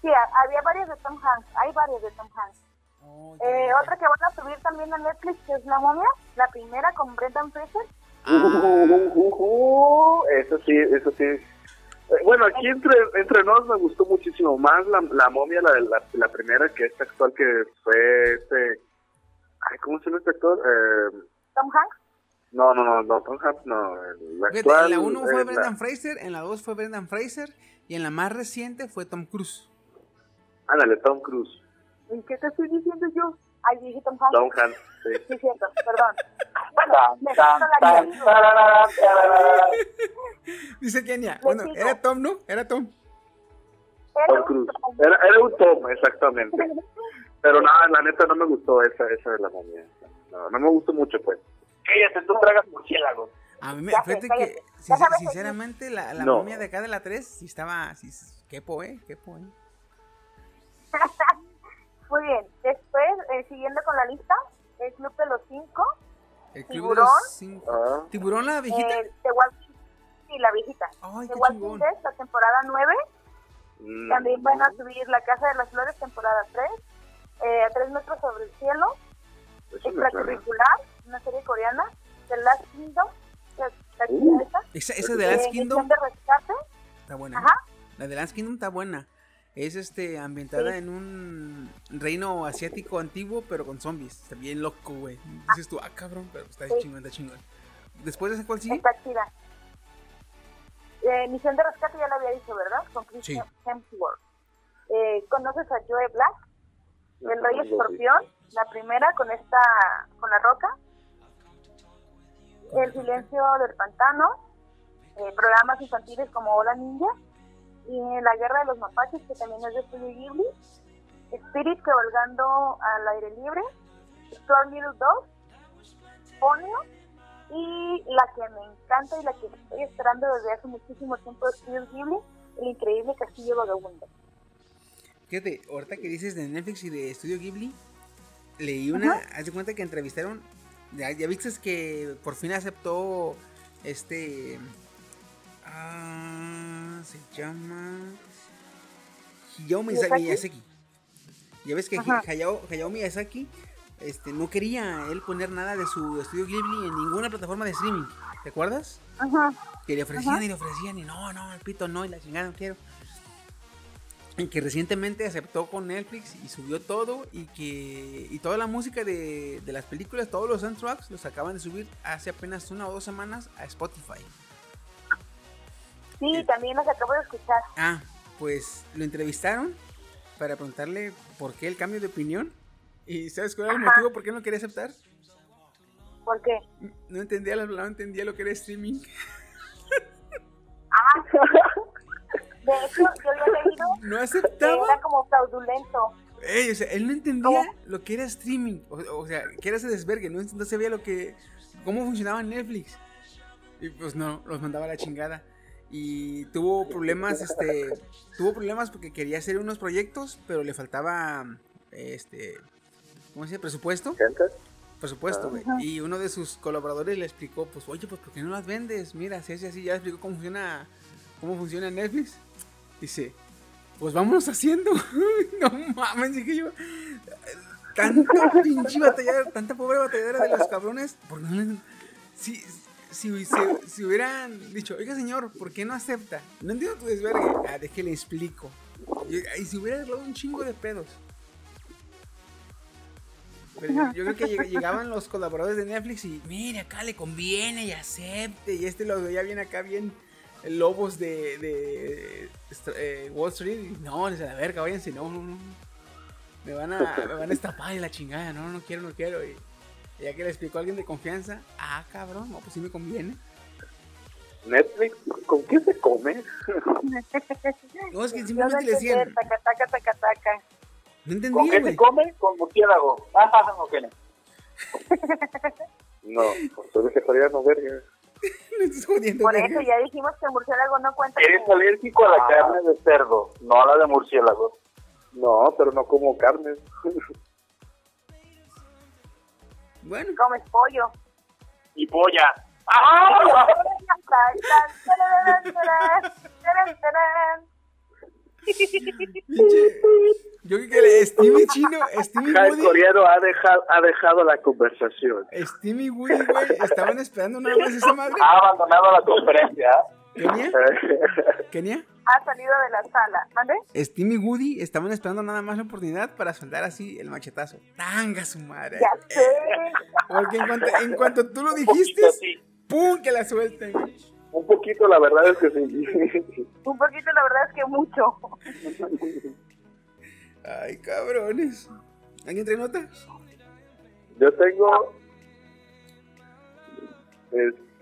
[SPEAKER 6] Sí, ha- había varias de Tom Hanks. Hay varias de Tom Hanks.
[SPEAKER 4] Oh,
[SPEAKER 6] Eh, otra que van a subir también a Netflix, que es La momia. La primera con Brendan Fraser.
[SPEAKER 7] Uh, eso sí, eso sí. Eh, Bueno, aquí entre, entre nos me gustó muchísimo más la, la momia, la, la, la primera, que este actual que fue este... Ay, ¿Cómo se llama este actor? Eh,
[SPEAKER 6] Tom Hanks.
[SPEAKER 7] no, no, no, no, Tom Hanks no. Actual,
[SPEAKER 4] en la 1 fue
[SPEAKER 7] eh,
[SPEAKER 4] Brendan
[SPEAKER 7] la-
[SPEAKER 4] Fraser, en la 2 fue Brendan Fraser y en la más reciente fue Tom Cruise.
[SPEAKER 7] Ándale, Tom Cruise.
[SPEAKER 6] ¿Y qué te estoy diciendo yo? Ay, dije Tom Hanks.
[SPEAKER 7] Tom Hanks, sí.
[SPEAKER 6] Sí, cierto, perdón. Bueno, me la. (laughs)
[SPEAKER 4] Dice Kenia. Bueno, era Tom, ¿no? Era Tom.
[SPEAKER 6] Era
[SPEAKER 7] Tom
[SPEAKER 6] un
[SPEAKER 7] Cruise.
[SPEAKER 6] Tom.
[SPEAKER 7] Era, era un Tom, exactamente. (laughs) Pero nada, la neta no me gustó esa, esa de la momia. No, no me gustó mucho, pues.
[SPEAKER 8] Cállate, tú tragas murciélagos.
[SPEAKER 4] A mí me, fíjate que, sin- sinceramente, la, la
[SPEAKER 7] No.
[SPEAKER 4] momia de acá de la 3 sí estaba. Sí, quepo, ¿eh? Quepo, ¿eh? (laughs)
[SPEAKER 6] Muy bien. Después, eh, siguiendo con la lista, el Club de los Cinco.
[SPEAKER 4] El club
[SPEAKER 6] ¿Tiburón?
[SPEAKER 4] de los cinco.
[SPEAKER 7] Ah,
[SPEAKER 4] ¿Tiburón la viejita?
[SPEAKER 6] Eh, The Walking Sí, la viejita.
[SPEAKER 4] Ay,
[SPEAKER 6] The Walking. Dead, la temporada 9.
[SPEAKER 7] mm,
[SPEAKER 6] También van a subir La Casa de las Flores, temporada 3. Eh, a tres metros sobre el cielo. Extracurricular, una serie coreana. The Last Kingdom. está chida
[SPEAKER 7] Uh.
[SPEAKER 6] esa.
[SPEAKER 4] Esa, esa de Last
[SPEAKER 6] Eh,
[SPEAKER 4] Kingdom
[SPEAKER 6] de rescate.
[SPEAKER 4] está buena.
[SPEAKER 6] Ajá.
[SPEAKER 4] La de Last Kingdom está buena. Es este ambientada
[SPEAKER 6] Sí.
[SPEAKER 4] en un reino asiático antiguo, pero con zombies. Está bien loco, güey. Dices tú, ah, cabrón, pero está
[SPEAKER 6] Sí.
[SPEAKER 4] chingón, está chingón. Después de ese cuál sigue?
[SPEAKER 6] Está chida. Eh, Misión de rescate ya lo había dicho, ¿verdad? Con Chris
[SPEAKER 4] Sí.
[SPEAKER 6] Hemsworth. Eh, ¿Conoces a Joe Black? El Rey
[SPEAKER 7] No, no,
[SPEAKER 6] Escorpión, la primera con esta, con la roca. El silencio del pantano, eh, programas infantiles como Hola Ninja, y La Guerra de los Mapaches, que también es de Studio Ghibli. Spirit cabalgando al aire libre, Storm Little Dog, Ponyo, y la que me encanta y la que estoy esperando desde hace muchísimo tiempo de Studio Ghibli, El Increíble Castillo Vagabundo.
[SPEAKER 4] Fíjate, ahorita que dices de Netflix y de Estudio Ghibli, leí una, haz de cuenta que entrevistaron, ya, ya viste que por fin aceptó este, ah, se llama Hayao
[SPEAKER 6] ¿Miyazaki?
[SPEAKER 4] Miyazaki. Ya ves que
[SPEAKER 6] Ajá.
[SPEAKER 4] Hayao, Hayao Miyazaki este, no quería él poner nada de su Estudio Ghibli en ninguna plataforma de streaming, ¿te acuerdas?
[SPEAKER 6] Ajá.
[SPEAKER 4] Que le ofrecían
[SPEAKER 6] Ajá.
[SPEAKER 4] y le ofrecían y no, no, el pito no, y la chingada no quiero. Y que recientemente aceptó con Netflix y subió todo y que y toda la música de, de las películas, todos los soundtracks los acaban de subir hace apenas una o dos semanas a Spotify.
[SPEAKER 6] Sí, también los acabo de escuchar.
[SPEAKER 4] Ah, pues lo entrevistaron para preguntarle por qué el cambio de opinión. ¿Y sabes cuál era el
[SPEAKER 6] Ajá.
[SPEAKER 4] motivo por qué no quería aceptar?
[SPEAKER 6] ¿Por qué?
[SPEAKER 4] No entendía, lo- no entendía lo que era streaming.
[SPEAKER 6] Ah, (laughs) de hecho, yo había leído (laughs)
[SPEAKER 4] No aceptaba.
[SPEAKER 6] era como fraudulento.
[SPEAKER 4] Ey, o sea, él no entendía lo que era streaming. O, o sea, que era ese desvergue. No, no sabía lo que. cómo funcionaba Netflix. Y pues no, los mandaba a la chingada. Y tuvo problemas, este. Tuvo problemas porque quería hacer unos proyectos, pero le faltaba. Este. ¿Cómo se dice? Presupuesto.
[SPEAKER 7] ¿Gente?
[SPEAKER 4] Presupuesto, güey. Y uno de sus colaboradores le explicó, pues, oye, pues, ¿por qué no las vendes? Mira, si así, así, ya explicó cómo funciona. cómo funciona Netflix. Dice, pues vámonos haciendo. (laughs) no mames, dije yo. Tanta pinche batalla, tanta pobre batalladera de los cabrones. ¿Por no si, si, si, si hubieran dicho, oiga señor, ¿por qué no acepta? No entiendo tu desvergue. Ah, déjale explico. Y, si hubiera arreglado un chingo de pedos. Pero yo, yo creo que lleg- llegaban los colaboradores de Netflix y, mire, acá le conviene y acepte. Y este lo veía bien acá, bien lobos de, de eh, Wall Street. Y, no, les a la verga, váyanse, no, no, no. Me van a, me van a estapar y la chingada, no, no quiero, no quiero. Ya que le explicó a alguien de confianza, ah, cabrón, no, pues sí me conviene.
[SPEAKER 7] Netflix, ¿con qué se come?
[SPEAKER 4] No, es que simplemente le
[SPEAKER 6] entendí,
[SPEAKER 4] decían,
[SPEAKER 6] taca, taca, taca, taca.
[SPEAKER 4] no
[SPEAKER 8] ¿Con
[SPEAKER 4] entendía,
[SPEAKER 8] qué se come? Con murciélago. Ah, ok. (laughs)
[SPEAKER 7] No, pues soy vegetariano, verga. (laughs)
[SPEAKER 4] Me estás jodiendo,
[SPEAKER 6] Por eso ya dijimos que el murciélago no cuenta.
[SPEAKER 8] Eres
[SPEAKER 6] como-
[SPEAKER 8] alérgico a la carne de cerdo, no a la de murciélago.
[SPEAKER 7] No, pero no como carne.
[SPEAKER 4] Bueno,
[SPEAKER 6] Comes pollo.
[SPEAKER 8] Y polla.
[SPEAKER 6] ¡Ah!
[SPEAKER 4] Yo creo que el Stevie Chino, Stevie
[SPEAKER 7] Ja, el
[SPEAKER 4] Woody,
[SPEAKER 7] coreano ha dejado, ha dejado la conversación.
[SPEAKER 4] Stevie Woody, güey, estaban esperando nada más esa madre.
[SPEAKER 8] Ha abandonado la conferencia.
[SPEAKER 4] ¿Kenia? (laughs) ¿Kenia?
[SPEAKER 6] Ha salido de la sala. ¿Mande?
[SPEAKER 4] Steam y Woody estaban esperando nada más la oportunidad para soltar así el machetazo. ¡Tanga su madre!
[SPEAKER 6] Ya sé.
[SPEAKER 4] Porque en cuanto, en cuanto tú lo dijiste. ¡pum! que la suelten.
[SPEAKER 7] Un poquito, la verdad es que sí.
[SPEAKER 6] Un poquito, la verdad es que mucho.
[SPEAKER 4] Ay, cabrones. ¿Alguien trae nota?
[SPEAKER 7] Yo tengo. Este,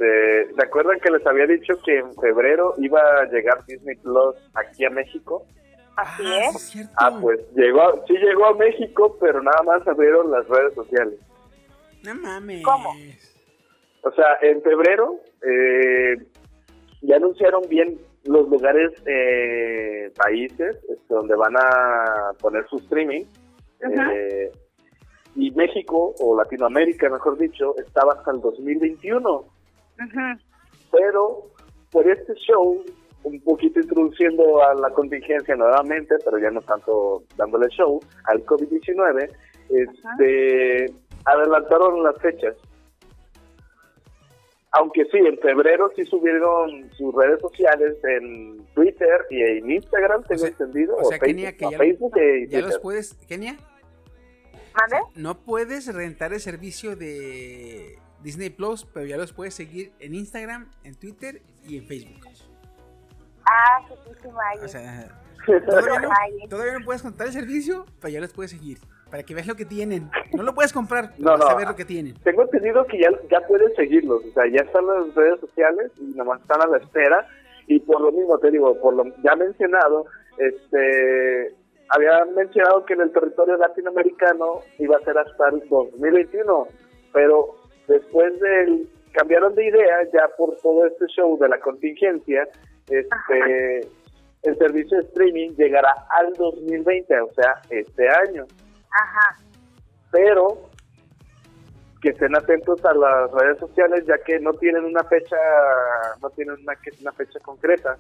[SPEAKER 7] ¿Se acuerdan que les había dicho que en febrero iba a llegar Disney Plus aquí a México?
[SPEAKER 6] Así
[SPEAKER 4] Ah,
[SPEAKER 6] es.
[SPEAKER 7] Ah, pues llegó, sí llegó a México, pero nada más abrieron las redes sociales.
[SPEAKER 4] No mames.
[SPEAKER 6] ¿Cómo?
[SPEAKER 7] O sea, en febrero eh, ya anunciaron bien los lugares, eh, países este, donde van a poner su streaming. eh, y México, o Latinoamérica, mejor dicho, estaba hasta el 2021. Pero por este show, un poquito introduciendo a la contingencia nuevamente, pero ya no tanto dándole show, al COVID-19, este, adelantaron las fechas. Aunque sí, en febrero sí subieron sus redes sociales en Twitter y en Instagram, tengo
[SPEAKER 4] sea-
[SPEAKER 7] entendido,
[SPEAKER 4] o sea,
[SPEAKER 7] Facebook,
[SPEAKER 4] Kenia, que
[SPEAKER 7] no,
[SPEAKER 4] ya-
[SPEAKER 7] Facebook y
[SPEAKER 4] ¿Ya los puedes, Kenia?
[SPEAKER 6] ¿Mande?
[SPEAKER 4] No puedes rentar el servicio de Disney Plus, pero ya los puedes seguir en Instagram, en Twitter y en Facebook.
[SPEAKER 6] Ah, chiquísima.
[SPEAKER 4] O sea, todavía no, todavía no puedes contar el servicio, pero ya los puedes seguir. Para que veas lo que tienen. No lo puedes comprar, (laughs)
[SPEAKER 7] No, no.
[SPEAKER 4] ver lo que tienen.
[SPEAKER 7] Tengo entendido que ya, ya puedes seguirlos, o sea, ya están las redes sociales y nomás están a la espera. Y por lo mismo, te digo, por lo ya mencionado, este había mencionado que en el territorio latinoamericano iba a ser hasta el 2021, pero después del cambiaron de idea ya por todo este show de la contingencia, este el servicio de streaming llegará al 2020, o sea, este año
[SPEAKER 6] Ajá.
[SPEAKER 7] pero que estén atentos a las redes sociales ya que no tienen una fecha no tienen una, una fecha concreta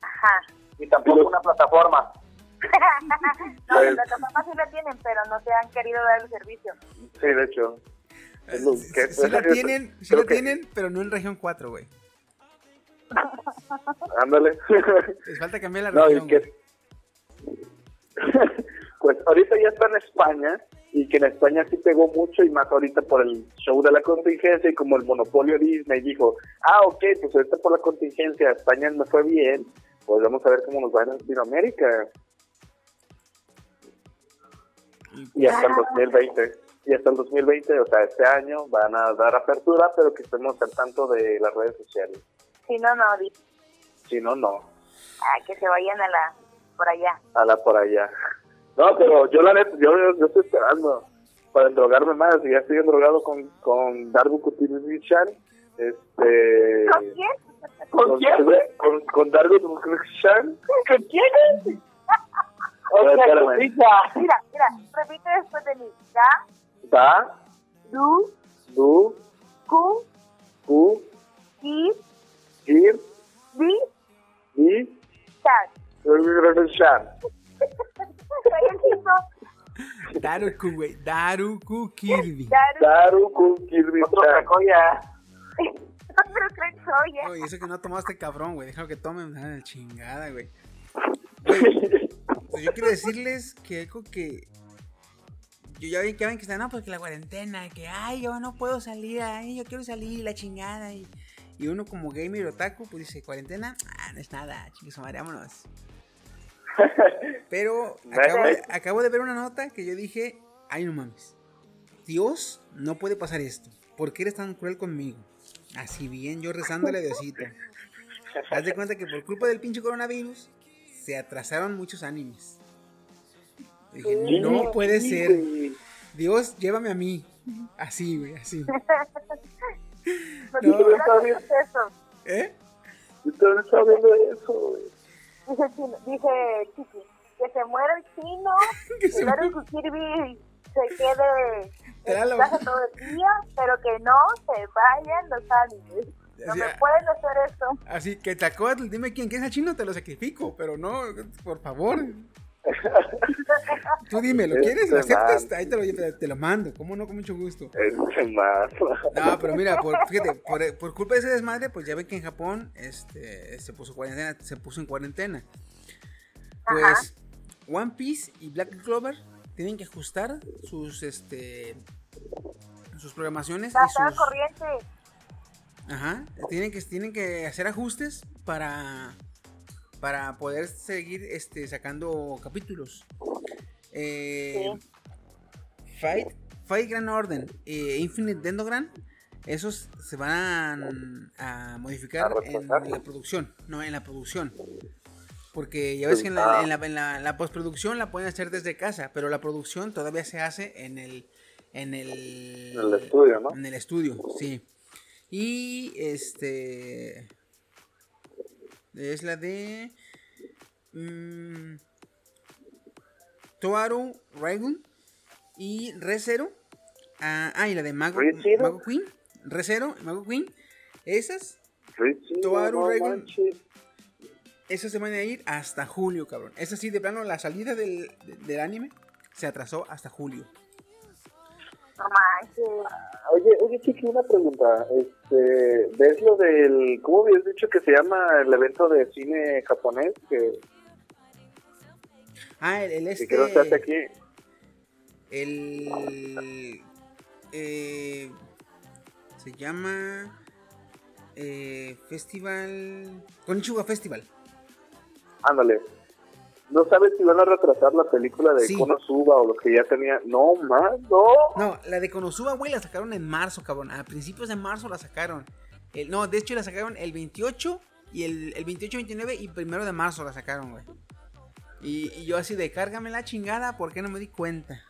[SPEAKER 6] Ajá.
[SPEAKER 8] Y tampoco una plataforma. (laughs)
[SPEAKER 6] no, la plataforma sí la tienen, pero no te han querido dar el servicio.
[SPEAKER 7] sí de hecho lo
[SPEAKER 4] Sí,
[SPEAKER 7] que-
[SPEAKER 4] sí la tienen, sí la
[SPEAKER 7] que-
[SPEAKER 4] tienen, pero no en región 4, güey.
[SPEAKER 7] ándale
[SPEAKER 4] Les falta cambiar la
[SPEAKER 7] no
[SPEAKER 4] región.
[SPEAKER 7] que pues ahorita ya está en España y que en España sí pegó mucho y más ahorita por el show de la contingencia y como el monopolio Disney dijo, ah, ok, pues ahorita por la contingencia España no fue bien, pues vamos a ver cómo nos va en Latinoamérica. Y hasta el 2020. Y hasta el 2020, o sea, este año van a dar apertura, pero que estemos al tanto de las redes sociales.
[SPEAKER 6] Si no, no,
[SPEAKER 7] Si no, no.
[SPEAKER 6] ah, que se vayan a la, por allá.
[SPEAKER 7] A la por allá. No, pero yo la neta, yo, yo estoy esperando para endrogarme más. y Ya estoy endrogado con, con Darbu Kutilishan. Este.
[SPEAKER 6] ¿Con quién?
[SPEAKER 7] ¿Con quién? Con, con Darbu Kutilishan.
[SPEAKER 6] ¿Con quién?
[SPEAKER 7] Espérame.
[SPEAKER 6] Mira, mira, repite después de mí. Da,
[SPEAKER 7] Da,
[SPEAKER 6] du,
[SPEAKER 7] Du,
[SPEAKER 6] cu,
[SPEAKER 7] Ku,
[SPEAKER 6] ki,
[SPEAKER 7] Ir,
[SPEAKER 6] di,
[SPEAKER 7] Di,
[SPEAKER 6] chan.
[SPEAKER 7] Kutilishan.
[SPEAKER 6] Soy el chico.
[SPEAKER 4] Daruku, güey. Daruku Kirby.
[SPEAKER 6] Daru,
[SPEAKER 7] Daru Kutilishan.
[SPEAKER 6] pero (laughs) creo que soy, ¿eh?
[SPEAKER 4] Oye, eso que no tomaste cabrón, güey. Déjalo que tomen. Ah, chingada, güey. (laughs) Güey, pues yo quiero decirles que algo que. Yo ya ven que están, no, porque la cuarentena, que ay, yo no puedo salir, ay, yo quiero salir, la chingada. Y, y uno como gamer otaku, pues dice, cuarentena, ah, no es nada, chicos, vámonos. (laughs) Pero acabo de, acabo de ver una nota que yo dije, ay, no mames. Dios, no puede pasar esto. ¿Por qué eres tan cruel conmigo? Así bien, yo rezándole a Diosito. (laughs) Haz de cuenta que por culpa del pinche coronavirus se atrasaron muchos animes. Dije,
[SPEAKER 7] Sí,
[SPEAKER 4] no puede
[SPEAKER 7] sí,
[SPEAKER 4] ser.
[SPEAKER 7] güey.
[SPEAKER 4] Dios, llévame a mí. Así, güey, así. (laughs)
[SPEAKER 6] No, yo no sé eso.
[SPEAKER 4] ¿Eh?
[SPEAKER 7] Yo también estaba viendo eso, güey.
[SPEAKER 6] Dije, chino- dije Chiqui, que se muera el chino, (laughs)
[SPEAKER 4] Que se muera.
[SPEAKER 6] Kirby se quede en su casa todo el día, pero que no se vayan los animes. No
[SPEAKER 4] Así,
[SPEAKER 6] me
[SPEAKER 4] ah.
[SPEAKER 6] pueden hacer esto.
[SPEAKER 4] Así que Tacotl, dime quién que es el chino, te lo sacrifico, pero no, por favor. (laughs) Tú dime, ¿lo quieres? ¿Lo
[SPEAKER 7] Este
[SPEAKER 4] aceptas? Ahí te lo, te lo mando, ¿cómo no? Con mucho gusto.
[SPEAKER 7] Este más.
[SPEAKER 4] No, pero mira, por, fíjate, por, por culpa de ese desmadre, pues ya ve que en Japón este, se puso cuarentena, se puso en cuarentena. Pues One Piece y Black Clover tienen que ajustar sus este sus programaciones y
[SPEAKER 6] Pasar
[SPEAKER 4] sus
[SPEAKER 6] corriente.
[SPEAKER 4] Ajá, tienen que tienen que hacer ajustes para para poder seguir este sacando capítulos. Eh, Fight Fight Grand Orden e Infinite Dendogram esos se van a modificar
[SPEAKER 7] A
[SPEAKER 4] en la producción, no en la producción. Porque ya ves que en la,
[SPEAKER 7] Ah.
[SPEAKER 4] en la- en la- la postproducción la pueden hacer desde casa, pero la producción todavía se hace en el en el,
[SPEAKER 7] En el estudio, ¿no?
[SPEAKER 4] En el estudio, sí. Y este es la de mm, Toaru Raigun y Rezero. Ah, ah, y la de Mago,
[SPEAKER 7] ¿ReZero?
[SPEAKER 4] Mago Queen. Rezero, Mago Queen. Esas, Toaru
[SPEAKER 7] no
[SPEAKER 4] esas se van a ir hasta julio, cabrón. Es así, de plano, la salida del, de- del anime se atrasó hasta julio.
[SPEAKER 6] No manches.
[SPEAKER 7] Oye, oye, Chiqui, una pregunta. Este, ¿Ves lo del. ¿Cómo habías dicho que se llama el evento de cine japonés? Que,
[SPEAKER 4] Ah, el, el
[SPEAKER 7] que
[SPEAKER 4] este.
[SPEAKER 7] creo que hace aquí.
[SPEAKER 4] El. eh, se llama. eh, Festival. Konichiwa Festival.
[SPEAKER 7] Ándale. ¿No sabes si van a retrasar la película de
[SPEAKER 4] Sí.
[SPEAKER 7] Konosuba o lo que ya tenía? No, más, no.
[SPEAKER 4] No, la de Konosuba, güey, la sacaron en marzo, cabrón. A principios de marzo la sacaron. El- no, de hecho la sacaron el 28 y el, el 28, 29 y primero de marzo la sacaron, güey. Y, y yo así de cárgame la chingada, ¿por qué no me di cuenta?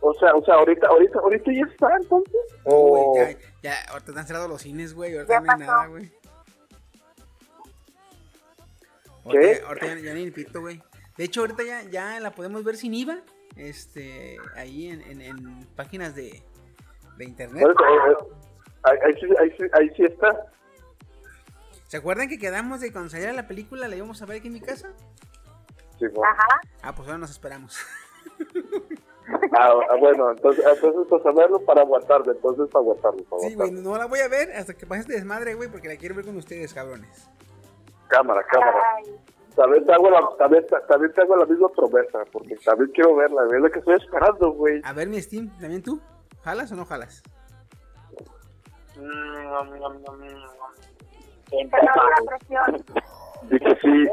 [SPEAKER 7] O sea, o sea, ahorita, ahorita, ahorita ya está, entonces.
[SPEAKER 4] No, güey,
[SPEAKER 7] O-
[SPEAKER 4] ya, ya, ahorita están cerrados los cines, güey, ahorita
[SPEAKER 6] Ya
[SPEAKER 4] no hay
[SPEAKER 6] pasó.
[SPEAKER 4] nada, güey.
[SPEAKER 7] ¿Qué?
[SPEAKER 4] Ahorita, ahorita ya, ya ni el pito, güey. De hecho, ahorita ya, ya la podemos ver sin IVA, este, ahí en, en, en páginas de, de internet.
[SPEAKER 7] Eh, eh, ahí, ahí sí, ahí, sí, ahí sí está.
[SPEAKER 4] ¿Se acuerdan que quedamos de cuando saliera la película la íbamos a ver aquí en mi casa?
[SPEAKER 7] Sí, bueno.
[SPEAKER 6] Ajá.
[SPEAKER 4] Ah, pues ahora nos esperamos.
[SPEAKER 7] Ah, ah, bueno, entonces, entonces para saberlo, para aguantarlo, entonces para aguantarlo, para
[SPEAKER 4] Sí, güey, no la voy a ver hasta que pase este desmadre, güey, porque la quiero ver con ustedes, cabrones.
[SPEAKER 7] Cámara, cámara.
[SPEAKER 6] Ay,
[SPEAKER 7] También te hago la, también, también te hago la misma promesa, porque también quiero verla, es lo que estoy esperando, güey.
[SPEAKER 4] A ver, mi Steam, ¿también tú? ¿Jalas o no jalas?
[SPEAKER 6] siempre no la presión.
[SPEAKER 7] Di que sí,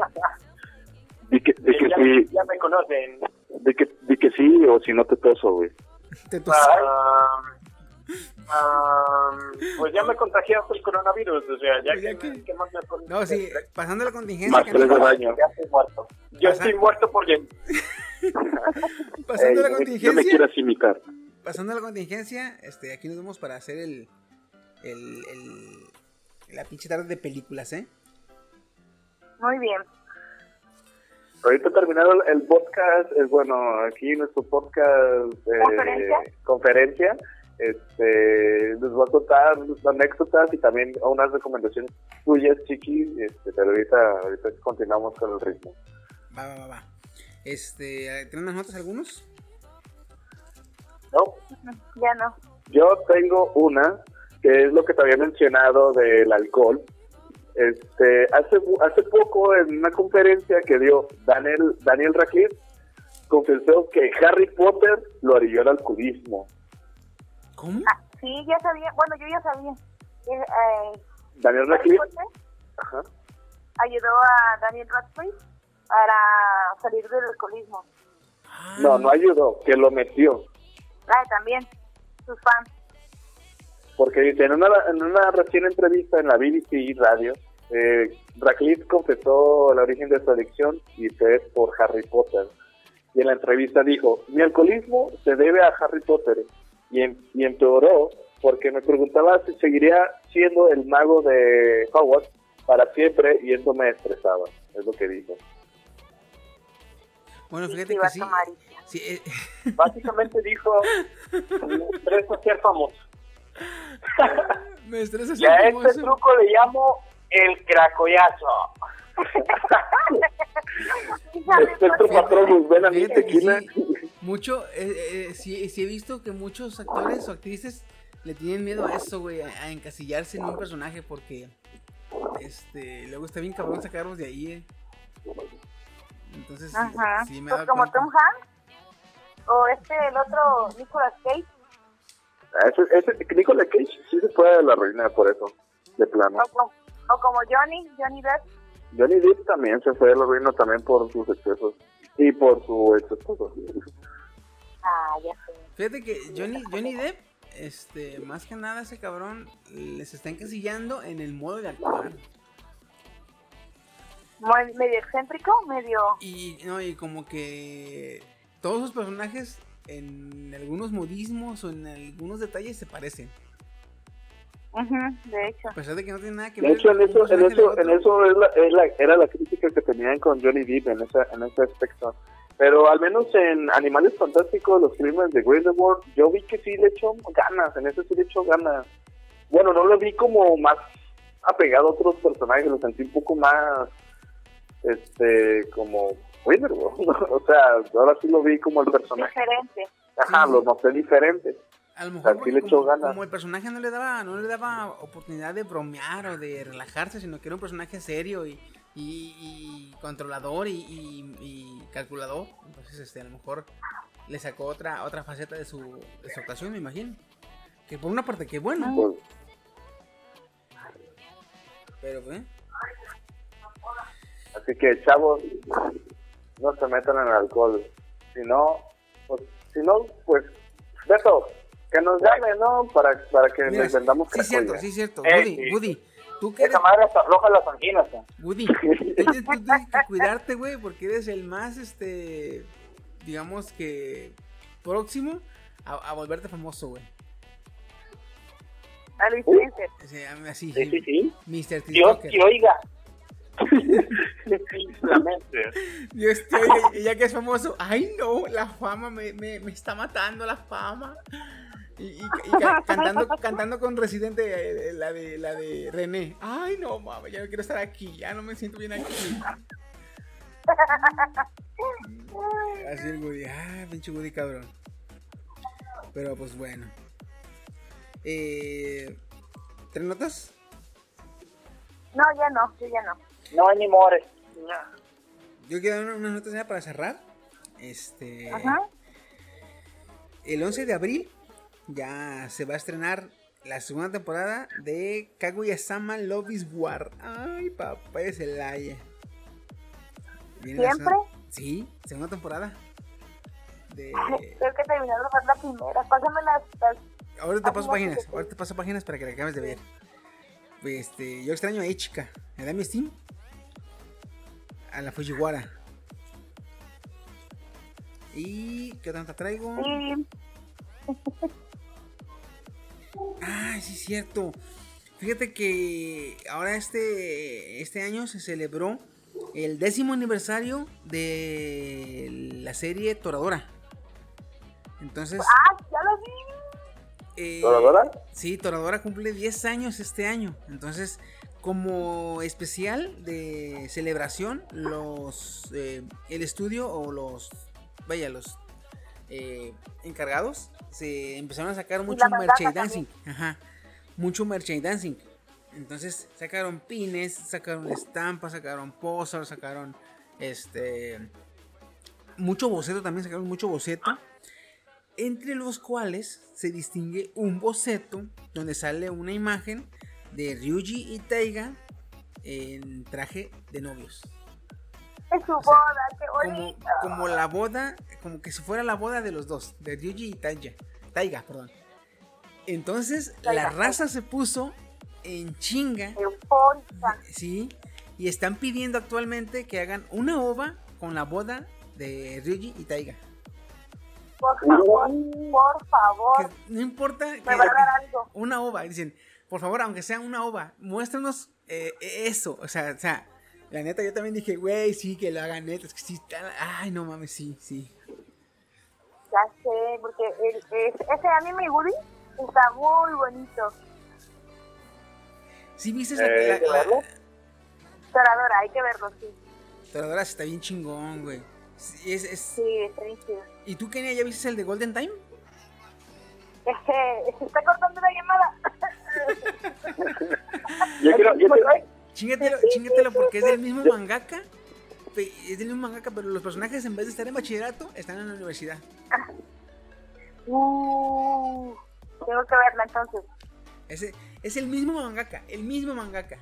[SPEAKER 7] di que, di que
[SPEAKER 8] ya,
[SPEAKER 7] sí,
[SPEAKER 8] ya me conocen.
[SPEAKER 7] di que, di que sí, o si no te toso, güey.
[SPEAKER 4] Te tos-
[SPEAKER 8] Ah, ah, pues ya me contagiaste el coronavirus, o sea, ya
[SPEAKER 4] Pues ya
[SPEAKER 8] que,
[SPEAKER 4] que-
[SPEAKER 8] ¿qué más me pones?
[SPEAKER 4] No, sí, pasando la contingencia,
[SPEAKER 7] Más tres de
[SPEAKER 4] canijo,
[SPEAKER 7] daño.
[SPEAKER 8] Ya estoy muerto. Yo estoy muerto por dentro. (laughs)
[SPEAKER 4] pasando la
[SPEAKER 7] Ey, no me
[SPEAKER 4] contingencia,
[SPEAKER 7] quieras imitar.
[SPEAKER 4] pasando la contingencia, este, aquí nos vemos para hacer el, el, el, la pinche tarde de películas, ¿eh?
[SPEAKER 6] Muy bien.
[SPEAKER 7] Ahorita terminado el podcast, es bueno, aquí nuestro podcast eh,
[SPEAKER 6] ¿Conferencia?
[SPEAKER 7] conferencia, este, les voy a contar anécdotas y también unas recomendaciones tuyas, chiqui, este, pero ahorita, ahorita continuamos con el ritmo.
[SPEAKER 4] Va, va, va, va. Este, ¿tienen más notas algunos?
[SPEAKER 7] ¿No?
[SPEAKER 6] Ya no.
[SPEAKER 7] Yo tengo una, que es lo que te había mencionado del alcohol. Este, hace, hace poco en una conferencia que dio Daniel, Daniel Radcliffe, confesó que Harry Potter lo orilló al alcoholismo.
[SPEAKER 4] ¿Cómo?
[SPEAKER 6] Ah, sí, ya sabía. Bueno, yo ya sabía. Eh, eh,
[SPEAKER 7] Daniel Radcliffe, ajá,
[SPEAKER 6] ayudó a Daniel Radcliffe para salir del alcoholismo.
[SPEAKER 4] Ah,
[SPEAKER 7] no, no ayudó, que lo metió.
[SPEAKER 6] Ah, también, sus fans.
[SPEAKER 7] Porque dice, en una, en una recién entrevista en la BBC Radio, eh, Radcliffe confesó el origen de su adicción y que es por Harry Potter. Y en la entrevista dijo, mi alcoholismo se debe a Harry Potter. Y, em- y empeoró porque me preguntaba si seguiría siendo el mago de Hogwarts para siempre y eso me estresaba. Es lo que dijo.
[SPEAKER 4] Bueno, fíjate que sí. sí, eh, (laughs)
[SPEAKER 8] Básicamente dijo, me estresa ser famoso. (laughs)
[SPEAKER 4] me estresa
[SPEAKER 8] Y a
[SPEAKER 4] ser
[SPEAKER 8] este truco le llamo el cracoyazo.
[SPEAKER 7] Espectro Patronus, ven a mí
[SPEAKER 4] Fíjate que
[SPEAKER 7] tequila.
[SPEAKER 4] sí, mucho, eh, eh, sí, sí he visto que muchos actores o actrices le tienen miedo a eso, güey, a, a encasillarse en un personaje porque, este, luego está bien cabrón sacarlos de ahí, eh. Entonces, sí,
[SPEAKER 6] Ajá.
[SPEAKER 4] sí me
[SPEAKER 6] Pues
[SPEAKER 4] da
[SPEAKER 6] como
[SPEAKER 4] cuenta.
[SPEAKER 6] Tom Hanks. O este, el otro, Nicolas Cage.
[SPEAKER 7] Ah, Ese, ese, Nicolas Cage sí se fue a la ruina por eso, de plano.
[SPEAKER 6] O, como- o como Johnny, Johnny Depp.
[SPEAKER 7] Johnny Depp también se fue a la ruina también por sus excesos y por su ex esposo.
[SPEAKER 6] Ah, ya sé.
[SPEAKER 4] Fíjate que Johnny, Johnny Depp, este, más que nada ese cabrón les está encasillando en el modo de actuar.
[SPEAKER 6] Muy- medio excéntrico, medio...
[SPEAKER 4] Y, no, y como que todos sus personajes en algunos modismos o en algunos detalles se parecen.
[SPEAKER 6] De hecho.
[SPEAKER 4] A pesar de que no tiene nada que
[SPEAKER 7] De
[SPEAKER 4] ver.
[SPEAKER 7] hecho, en eso, en eso, en eso es la, es la- era la crítica que tenían con Johnny Depp en, esa, en ese aspecto. Pero al menos en Animales Fantásticos, los crímenes de Grindelwald, yo vi que sí le echó ganas, en eso sí le echó ganas. Bueno, no lo vi como más apegado a otros personajes, lo sentí un poco más, este, como Grindelwald. (laughs) o sea, ahora sí lo vi como el personaje.
[SPEAKER 6] Diferente.
[SPEAKER 7] Ajá,
[SPEAKER 4] Sí.
[SPEAKER 7] lo noté diferente.
[SPEAKER 4] A lo mejor como,
[SPEAKER 7] ganas.
[SPEAKER 4] como el personaje no le daba no le daba oportunidad de bromear o de relajarse, sino que era un personaje serio y, y- y controlador y, calculador. Entonces, este, a lo mejor le sacó otra otra faceta de su, de su actuación, me imagino. Que por una parte que bueno,
[SPEAKER 7] Pues,
[SPEAKER 4] pero ¿eh?
[SPEAKER 7] Así que, chavos, no se metan en el alcohol. Si no, pues, si no, pues, Beto, que nos llame, ¿no? Para, para que
[SPEAKER 4] Mira,
[SPEAKER 7] les vendamos
[SPEAKER 4] sí es cierto, sí es cierto.
[SPEAKER 8] Eh,
[SPEAKER 4] Woody,
[SPEAKER 8] sí.
[SPEAKER 4] Woody, tú que eres,
[SPEAKER 8] Esa madre hasta afloja las anginas. ¿eh?
[SPEAKER 4] Woody, (laughs) tú tienes, tú tienes que cuidarte, güey, porque eres el más, este, digamos que próximo a, a volverte famoso, güey.
[SPEAKER 6] A Luis
[SPEAKER 4] así,
[SPEAKER 8] Sí, sí, sí.
[SPEAKER 4] Mr.
[SPEAKER 8] Dios
[SPEAKER 4] TikToker.
[SPEAKER 8] que oiga.
[SPEAKER 4] Dios te oiga, y ya que es famoso, ay no, la fama me, me, me está matando, la fama. Y, y- y ca- (laughs) cantando, cantando con Residente, eh, la de, la de René. Ay no, mamá, ya no quiero estar aquí, ya no me siento bien aquí. (laughs) Así el Woody, ah, pinche Woody cabrón. Pero pues bueno. Eh, ¿Tres notas?
[SPEAKER 6] No, ya no, yo ya no.
[SPEAKER 8] No hay ni more.
[SPEAKER 4] Yo quiero dar unas notas ya para cerrar. Este.
[SPEAKER 6] Ajá.
[SPEAKER 4] El 11 de abril ya se va a estrenar la segunda temporada de Kaguya-sama Love is War. Ay, papá de Celaya.
[SPEAKER 6] ¿Siempre?
[SPEAKER 4] Sí, segunda temporada. De... (laughs)
[SPEAKER 6] Creo que terminó de la primera. Pásame las... las-
[SPEAKER 4] Ahora te paso páginas, ahora te paso páginas para que la acabes de ver. Este, yo extraño a Ichika. ¿Me da mi Steam? A la Fujiwara. ¿Y qué tanta traigo?
[SPEAKER 6] Y (laughs)
[SPEAKER 4] Ah, sí, es cierto. Fíjate que ahora este, este año se celebró el décimo aniversario de la serie Toradora. Entonces.
[SPEAKER 6] ¡Ah, ya lo vi!
[SPEAKER 4] eh,
[SPEAKER 7] ¿Toradora?
[SPEAKER 4] Sí, Toradora cumple 10 años este año. Entonces, como especial de celebración, los eh, el estudio o los vaya los eh, encargados se empezaron a sacar mucho merchandising. Ajá. Mucho merchandising. Entonces sacaron pines, sacaron estampas, sacaron posters, sacaron este mucho boceto también sacaron mucho boceto entre los cuales se distingue un boceto donde sale una imagen de Ryuji y Taiga en traje de novios.
[SPEAKER 6] Es su boda, qué bonito.
[SPEAKER 4] como la boda, como que si fuera la boda de los dos, de Ryuji y Taiga, Taiga, perdón. Entonces la raza se puso en chinga,
[SPEAKER 6] Eufórica.
[SPEAKER 4] sí, y están pidiendo actualmente que hagan una ova con la boda de Ryuji y Taiga.
[SPEAKER 6] Por favor, por favor.
[SPEAKER 4] Que no importa que
[SPEAKER 6] Me va a dar algo.
[SPEAKER 4] una ova, dicen, por favor, aunque sea una ova, muéstranos eh, eso, o sea, o sea, la neta yo también dije, güey, sí, que lo hagan neta, es que sí, está- ay, no mames, sí, sí.
[SPEAKER 6] Ya sé, porque el, es- ese anime Woody está muy bonito.
[SPEAKER 4] Sí, viste la,
[SPEAKER 7] Eh,
[SPEAKER 4] la-.
[SPEAKER 6] Toradora, hay que verlo, sí.
[SPEAKER 4] Toradora está bien chingón, güey. Sí, es, es-
[SPEAKER 6] Sí, está bien chido.
[SPEAKER 4] ¿Y tú, Kenia, ya viste el de Golden Time?
[SPEAKER 6] Es (laughs) que se está cortando la llamada. (laughs)
[SPEAKER 7] Yo quiero, yo (laughs) quiero-
[SPEAKER 4] Chingatelo, chingatelo porque es del mismo mangaka. Es del mismo mangaka, pero los personajes en vez de estar en bachillerato, están en la universidad.
[SPEAKER 6] Uh, tengo que verla entonces.
[SPEAKER 4] Ese, es el mismo mangaka, el mismo mangaka.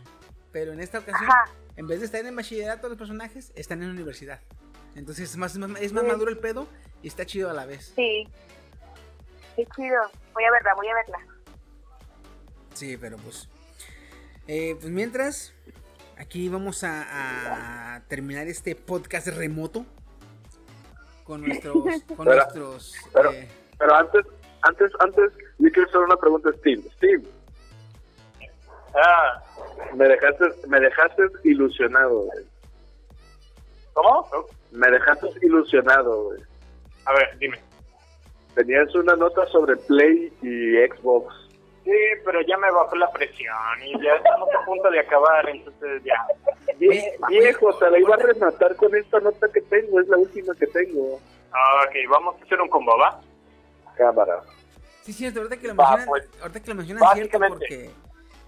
[SPEAKER 4] Pero en esta ocasión,
[SPEAKER 6] Ajá.
[SPEAKER 4] en vez de estar en bachillerato los personajes, están en la universidad. Entonces es más, es más, es más
[SPEAKER 6] Sí.
[SPEAKER 4] maduro el pedo y está chido a la vez.
[SPEAKER 6] Sí. Qué chido. Voy a verla, voy a verla.
[SPEAKER 4] Sí, pero pues. Eh, pues mientras, aquí vamos a, a terminar este podcast remoto con nuestros. (laughs) Con
[SPEAKER 7] Pero-
[SPEAKER 4] nuestros
[SPEAKER 7] pero-
[SPEAKER 4] eh,
[SPEAKER 7] Pero antes, antes, antes, yo quiero hacer una pregunta a Steve. Steve,
[SPEAKER 8] Ah,
[SPEAKER 7] me dejaste, me dejaste ilusionado, güey.
[SPEAKER 8] ¿cómo?
[SPEAKER 7] Me dejaste ilusionado, güey.
[SPEAKER 8] A ver, dime.
[SPEAKER 7] Tenías una nota sobre Play y Xbox.
[SPEAKER 8] Sí, pero ya me bajó la presión y ya estamos a punto de acabar, entonces ya.
[SPEAKER 7] Vie- Viejo, te la iba a rematar con esta nota que tengo, es la última que tengo.
[SPEAKER 8] Ah, Ok, vamos a hacer un combo, ¿va?
[SPEAKER 7] Cámara.
[SPEAKER 4] Sí, cierto, ahorita que lo
[SPEAKER 8] Va,
[SPEAKER 4] mencionan,
[SPEAKER 8] pues,
[SPEAKER 4] ahorita que lo mencionan es cierto porque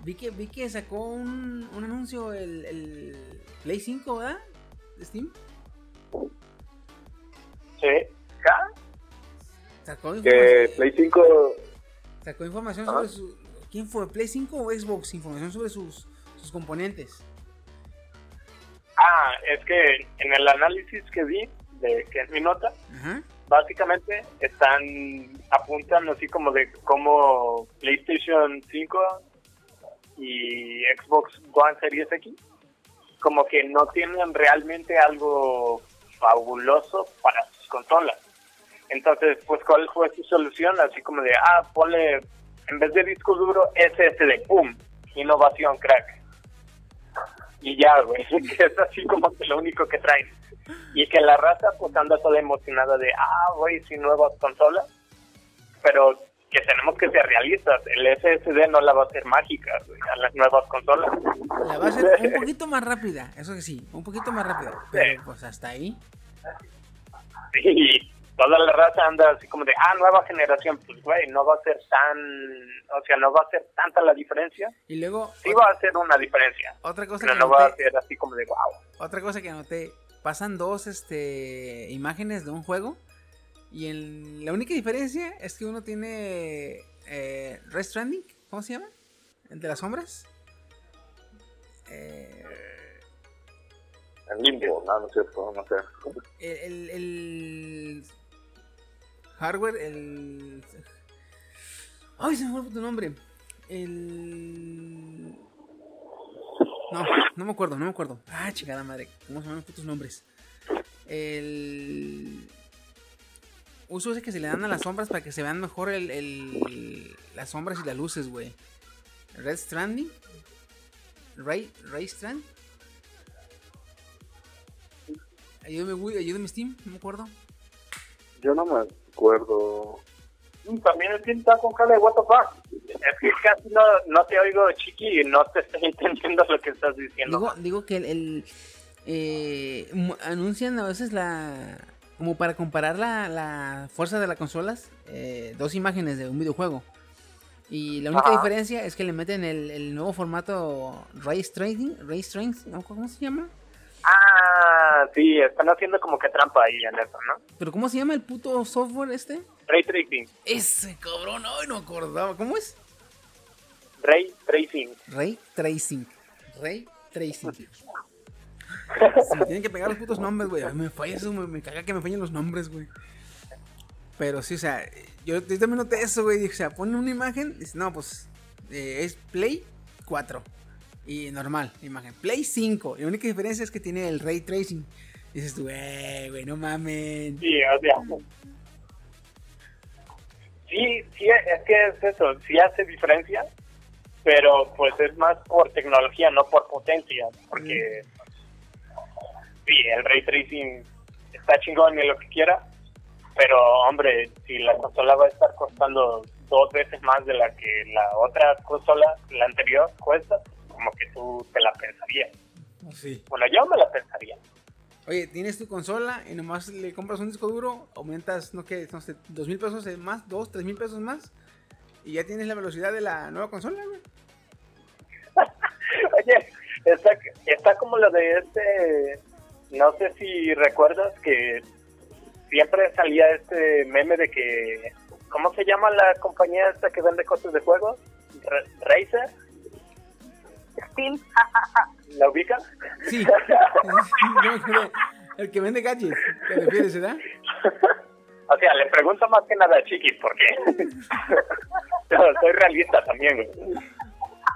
[SPEAKER 4] vi que vi que sacó un, un anuncio el, el Play 5, ¿verdad? De Steam.
[SPEAKER 8] Sí. ¿Ja?
[SPEAKER 4] Sacó
[SPEAKER 7] Que Play 5,
[SPEAKER 4] sacó información sobre su ¿Quién fue? ¿Play 5 o Xbox? Información sobre sus sus componentes.
[SPEAKER 8] Ah, es que en el análisis que vi, de que es mi nota,
[SPEAKER 4] Ajá.
[SPEAKER 8] básicamente están apuntan así como de cómo PlayStation 5 y Xbox One Series X como que no tienen realmente algo fabuloso para sus consolas. Entonces, pues, ¿cuál fue su solución? Así como de, ah, ponle, en vez de disco duro, SSD, ¡pum! Innovación, crack. Y ya, güey, (laughs) que es así como que lo único que traen. Y que la raza, pues, anda toda emocionada de, ah, güey, sin nuevas consolas. Pero que tenemos que ser realistas, el SSD no la va a hacer mágica, güey, a las nuevas consolas.
[SPEAKER 4] La va a hacer un (laughs) poquito más rápida, eso que sí, un poquito más rápida. Pero pues hasta ahí.
[SPEAKER 8] Y toda la raza anda así como de, ah, nueva generación, pues güey, no va a ser tan, o sea, no va a ser tanta la diferencia.
[SPEAKER 4] Y luego
[SPEAKER 8] Sí va a ser una diferencia,
[SPEAKER 4] otra cosa
[SPEAKER 8] pero
[SPEAKER 4] que
[SPEAKER 8] no va a
[SPEAKER 4] noté,
[SPEAKER 8] ser así como de, wow.
[SPEAKER 4] otra cosa que anoté, pasan dos este imágenes de un juego y en, la única diferencia es que uno tiene eh, Red Stranding, ¿cómo se llama? El de las sombras. Eh,
[SPEAKER 7] en limbo, no, no cierto, no sé.
[SPEAKER 4] el, el- el hardware, el... Ay, se me fue tu nombre. El... No, no me acuerdo, no me acuerdo. Ah, chingada madre, ¿cómo se llaman los putos nombres? El... Uso ese que se le dan a las sombras para que se vean mejor el, el- las sombras y las luces, güey. Red Stranding. Ray, Ray Strand. Ayúdame, güey, ayúdame Steam, no me acuerdo.
[SPEAKER 7] Yo no me acuerdo.
[SPEAKER 8] Mm, También es que está con cara de what the fuck. Es que casi no, no te oigo, chiqui, y no te estoy (laughs) entendiendo lo que estás diciendo.
[SPEAKER 4] Digo, digo que el, el, eh, anuncian a veces la como para comparar la, la fuerza de las consolas, eh, dos imágenes de un videojuego. Y la única
[SPEAKER 8] Ajá.
[SPEAKER 4] diferencia es que le meten el, el nuevo formato Ray Tracing, Ray Strength, ¿no? ¿cómo se llama?
[SPEAKER 8] Ah, sí, están haciendo como que trampa ahí en eso, ¿no?
[SPEAKER 4] ¿Pero cómo se llama el puto software este?
[SPEAKER 8] Ray Tracing.
[SPEAKER 4] Ese cabrón, ay, no acordaba. ¿Cómo es?
[SPEAKER 8] Ray Tracing.
[SPEAKER 4] Ray Tracing. Ray Tracing. (laughs) Se me tienen que pegar los putos nombres, güey. A mí me falla eso, me, me caga que me fallen los nombres, güey. Pero sí, o sea, yo, yo también noté eso, güey. Dije, o sea, pone una imagen, dice, no, pues eh, es Play 4. Y normal, imagen. Play 5. La única diferencia es que tiene el ray tracing. Dices tú, eh, güey, no mamen.
[SPEAKER 8] Sí, o sea. Sí, sí, es que es eso, sí hace diferencia, pero pues es más por tecnología, no por potencia, porque sí, el ray tracing está chingón y lo que quiera, pero hombre, si la consola va a estar costando dos veces más de la que la otra consola, la anterior, cuesta, como que tú te la pensarías.
[SPEAKER 4] Sí.
[SPEAKER 8] Bueno, yo me la pensaría.
[SPEAKER 4] Oye, tienes tu consola y nomás le compras un disco duro, aumentas, no sé, no sé, dos mil pesos más, dos, tres mil pesos más, y ya tienes la velocidad de la nueva consola, güey. (laughs)
[SPEAKER 8] Oye, está, está como lo de este, no sé si recuerdas que siempre salía este meme de que, ¿cómo se llama la compañía esta que vende cosas de juegos? Ra- Razer,
[SPEAKER 6] Steam.
[SPEAKER 8] ¿la ubica?
[SPEAKER 4] Sí. (laughs) El que vende gadgets, ¿te refieres, verdad?
[SPEAKER 8] O sea, le pregunto más que nada a Chiqui, porque (laughs) Yo soy realista también, güey.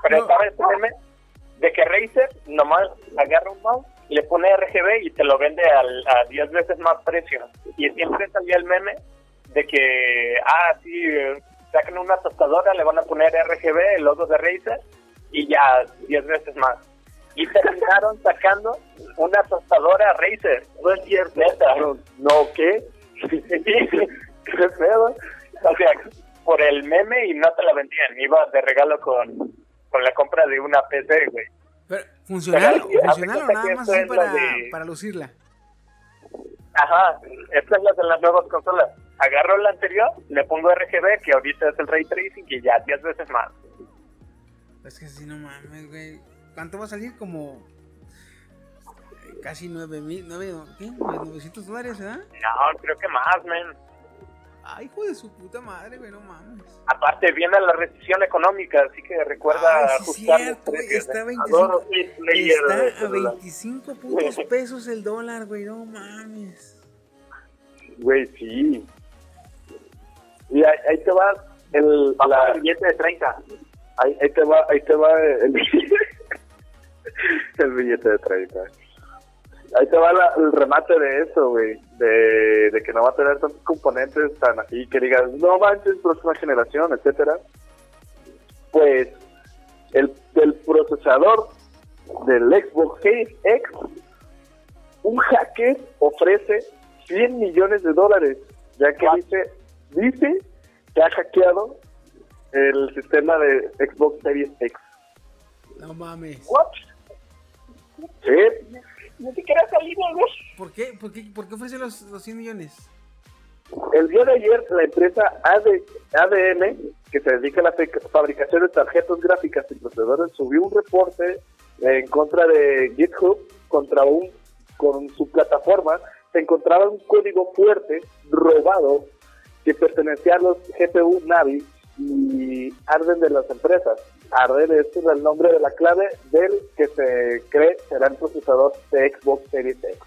[SPEAKER 8] Pero
[SPEAKER 4] No.
[SPEAKER 8] estaba este meme de que Razer nomás agarra un mouse, le pone RGB y te lo vende al, a 10 veces más precio. Y siempre salía el meme de que, ah, sí, eh, sacan una tostadora, le van a poner RGB, el logo de Razer, y ya 10 veces más. Y terminaron sacando una tostadora Razer. No es cierto, neta. No, ¿qué? (laughs) ¿Qué pedo? O sea, por el meme y no te la vendían. Iba de regalo con, con la compra de una PC, güey.
[SPEAKER 4] Pero, ¿funcional,
[SPEAKER 8] Pero,
[SPEAKER 4] funcional o
[SPEAKER 8] hazte cuenta
[SPEAKER 4] nada
[SPEAKER 8] que
[SPEAKER 4] más así para,
[SPEAKER 8] de-
[SPEAKER 4] para lucirla?
[SPEAKER 8] Ajá, esta es la de las nuevas consolas. Agarro la anterior, le pongo RGB, que ahorita es el ray tracing, y ya 10 veces más.
[SPEAKER 4] Es que si no mames, güey. ¿Cuánto va a salir? Como eh, casi 9 mil, 9, ¿qué? 900 dólares, ¿verdad?
[SPEAKER 8] No, creo que más, men.
[SPEAKER 4] Ay, hijo de su puta madre, güey, no mames.
[SPEAKER 8] Aparte, viene la recesión económica, así que recuerda
[SPEAKER 4] Ay, sí,
[SPEAKER 8] ajustar los
[SPEAKER 4] cierto, güey,
[SPEAKER 8] precios.
[SPEAKER 4] está
[SPEAKER 8] ¿eh?
[SPEAKER 4] 25
[SPEAKER 8] Adoro Sweet Player de
[SPEAKER 4] Está a
[SPEAKER 8] celular.
[SPEAKER 4] 25 putos (laughs) pesos el dólar, güey, no mames.
[SPEAKER 7] Güey, sí. Y ahí, ahí te va el, la,
[SPEAKER 8] billete de 30.
[SPEAKER 7] Ahí, ahí te va, ahí te va el billete, (laughs) el billete de 30. Ahí te va la- el remate de eso, güey, de, de que no va a tener tantos componentes tan así que digas, no manches, próxima generación, etcétera. Pues el del procesador del Xbox Series X, un hacker ofrece 100 millones de dólares, ya que dice, dice que ha hackeado el sistema de Xbox Series X.
[SPEAKER 4] No mames.
[SPEAKER 8] ¿What?
[SPEAKER 7] Sí,
[SPEAKER 8] Ni siquiera salí, güey.
[SPEAKER 4] ¿Por qué? ¿Por qué, por qué ofrece los, los 100 millones?
[SPEAKER 7] El día de ayer, la empresa AD ADM, que se dedica a la fabricación de tarjetas gráficas y procesadores, subió un reporte en contra de GitHub contra un con su plataforma. Se encontraba un código fuerte robado que pertenecía a los GPU Navi y Arden de las empresas. Arden este es el nombre de la clave del que se cree será el procesador de Xbox Series X.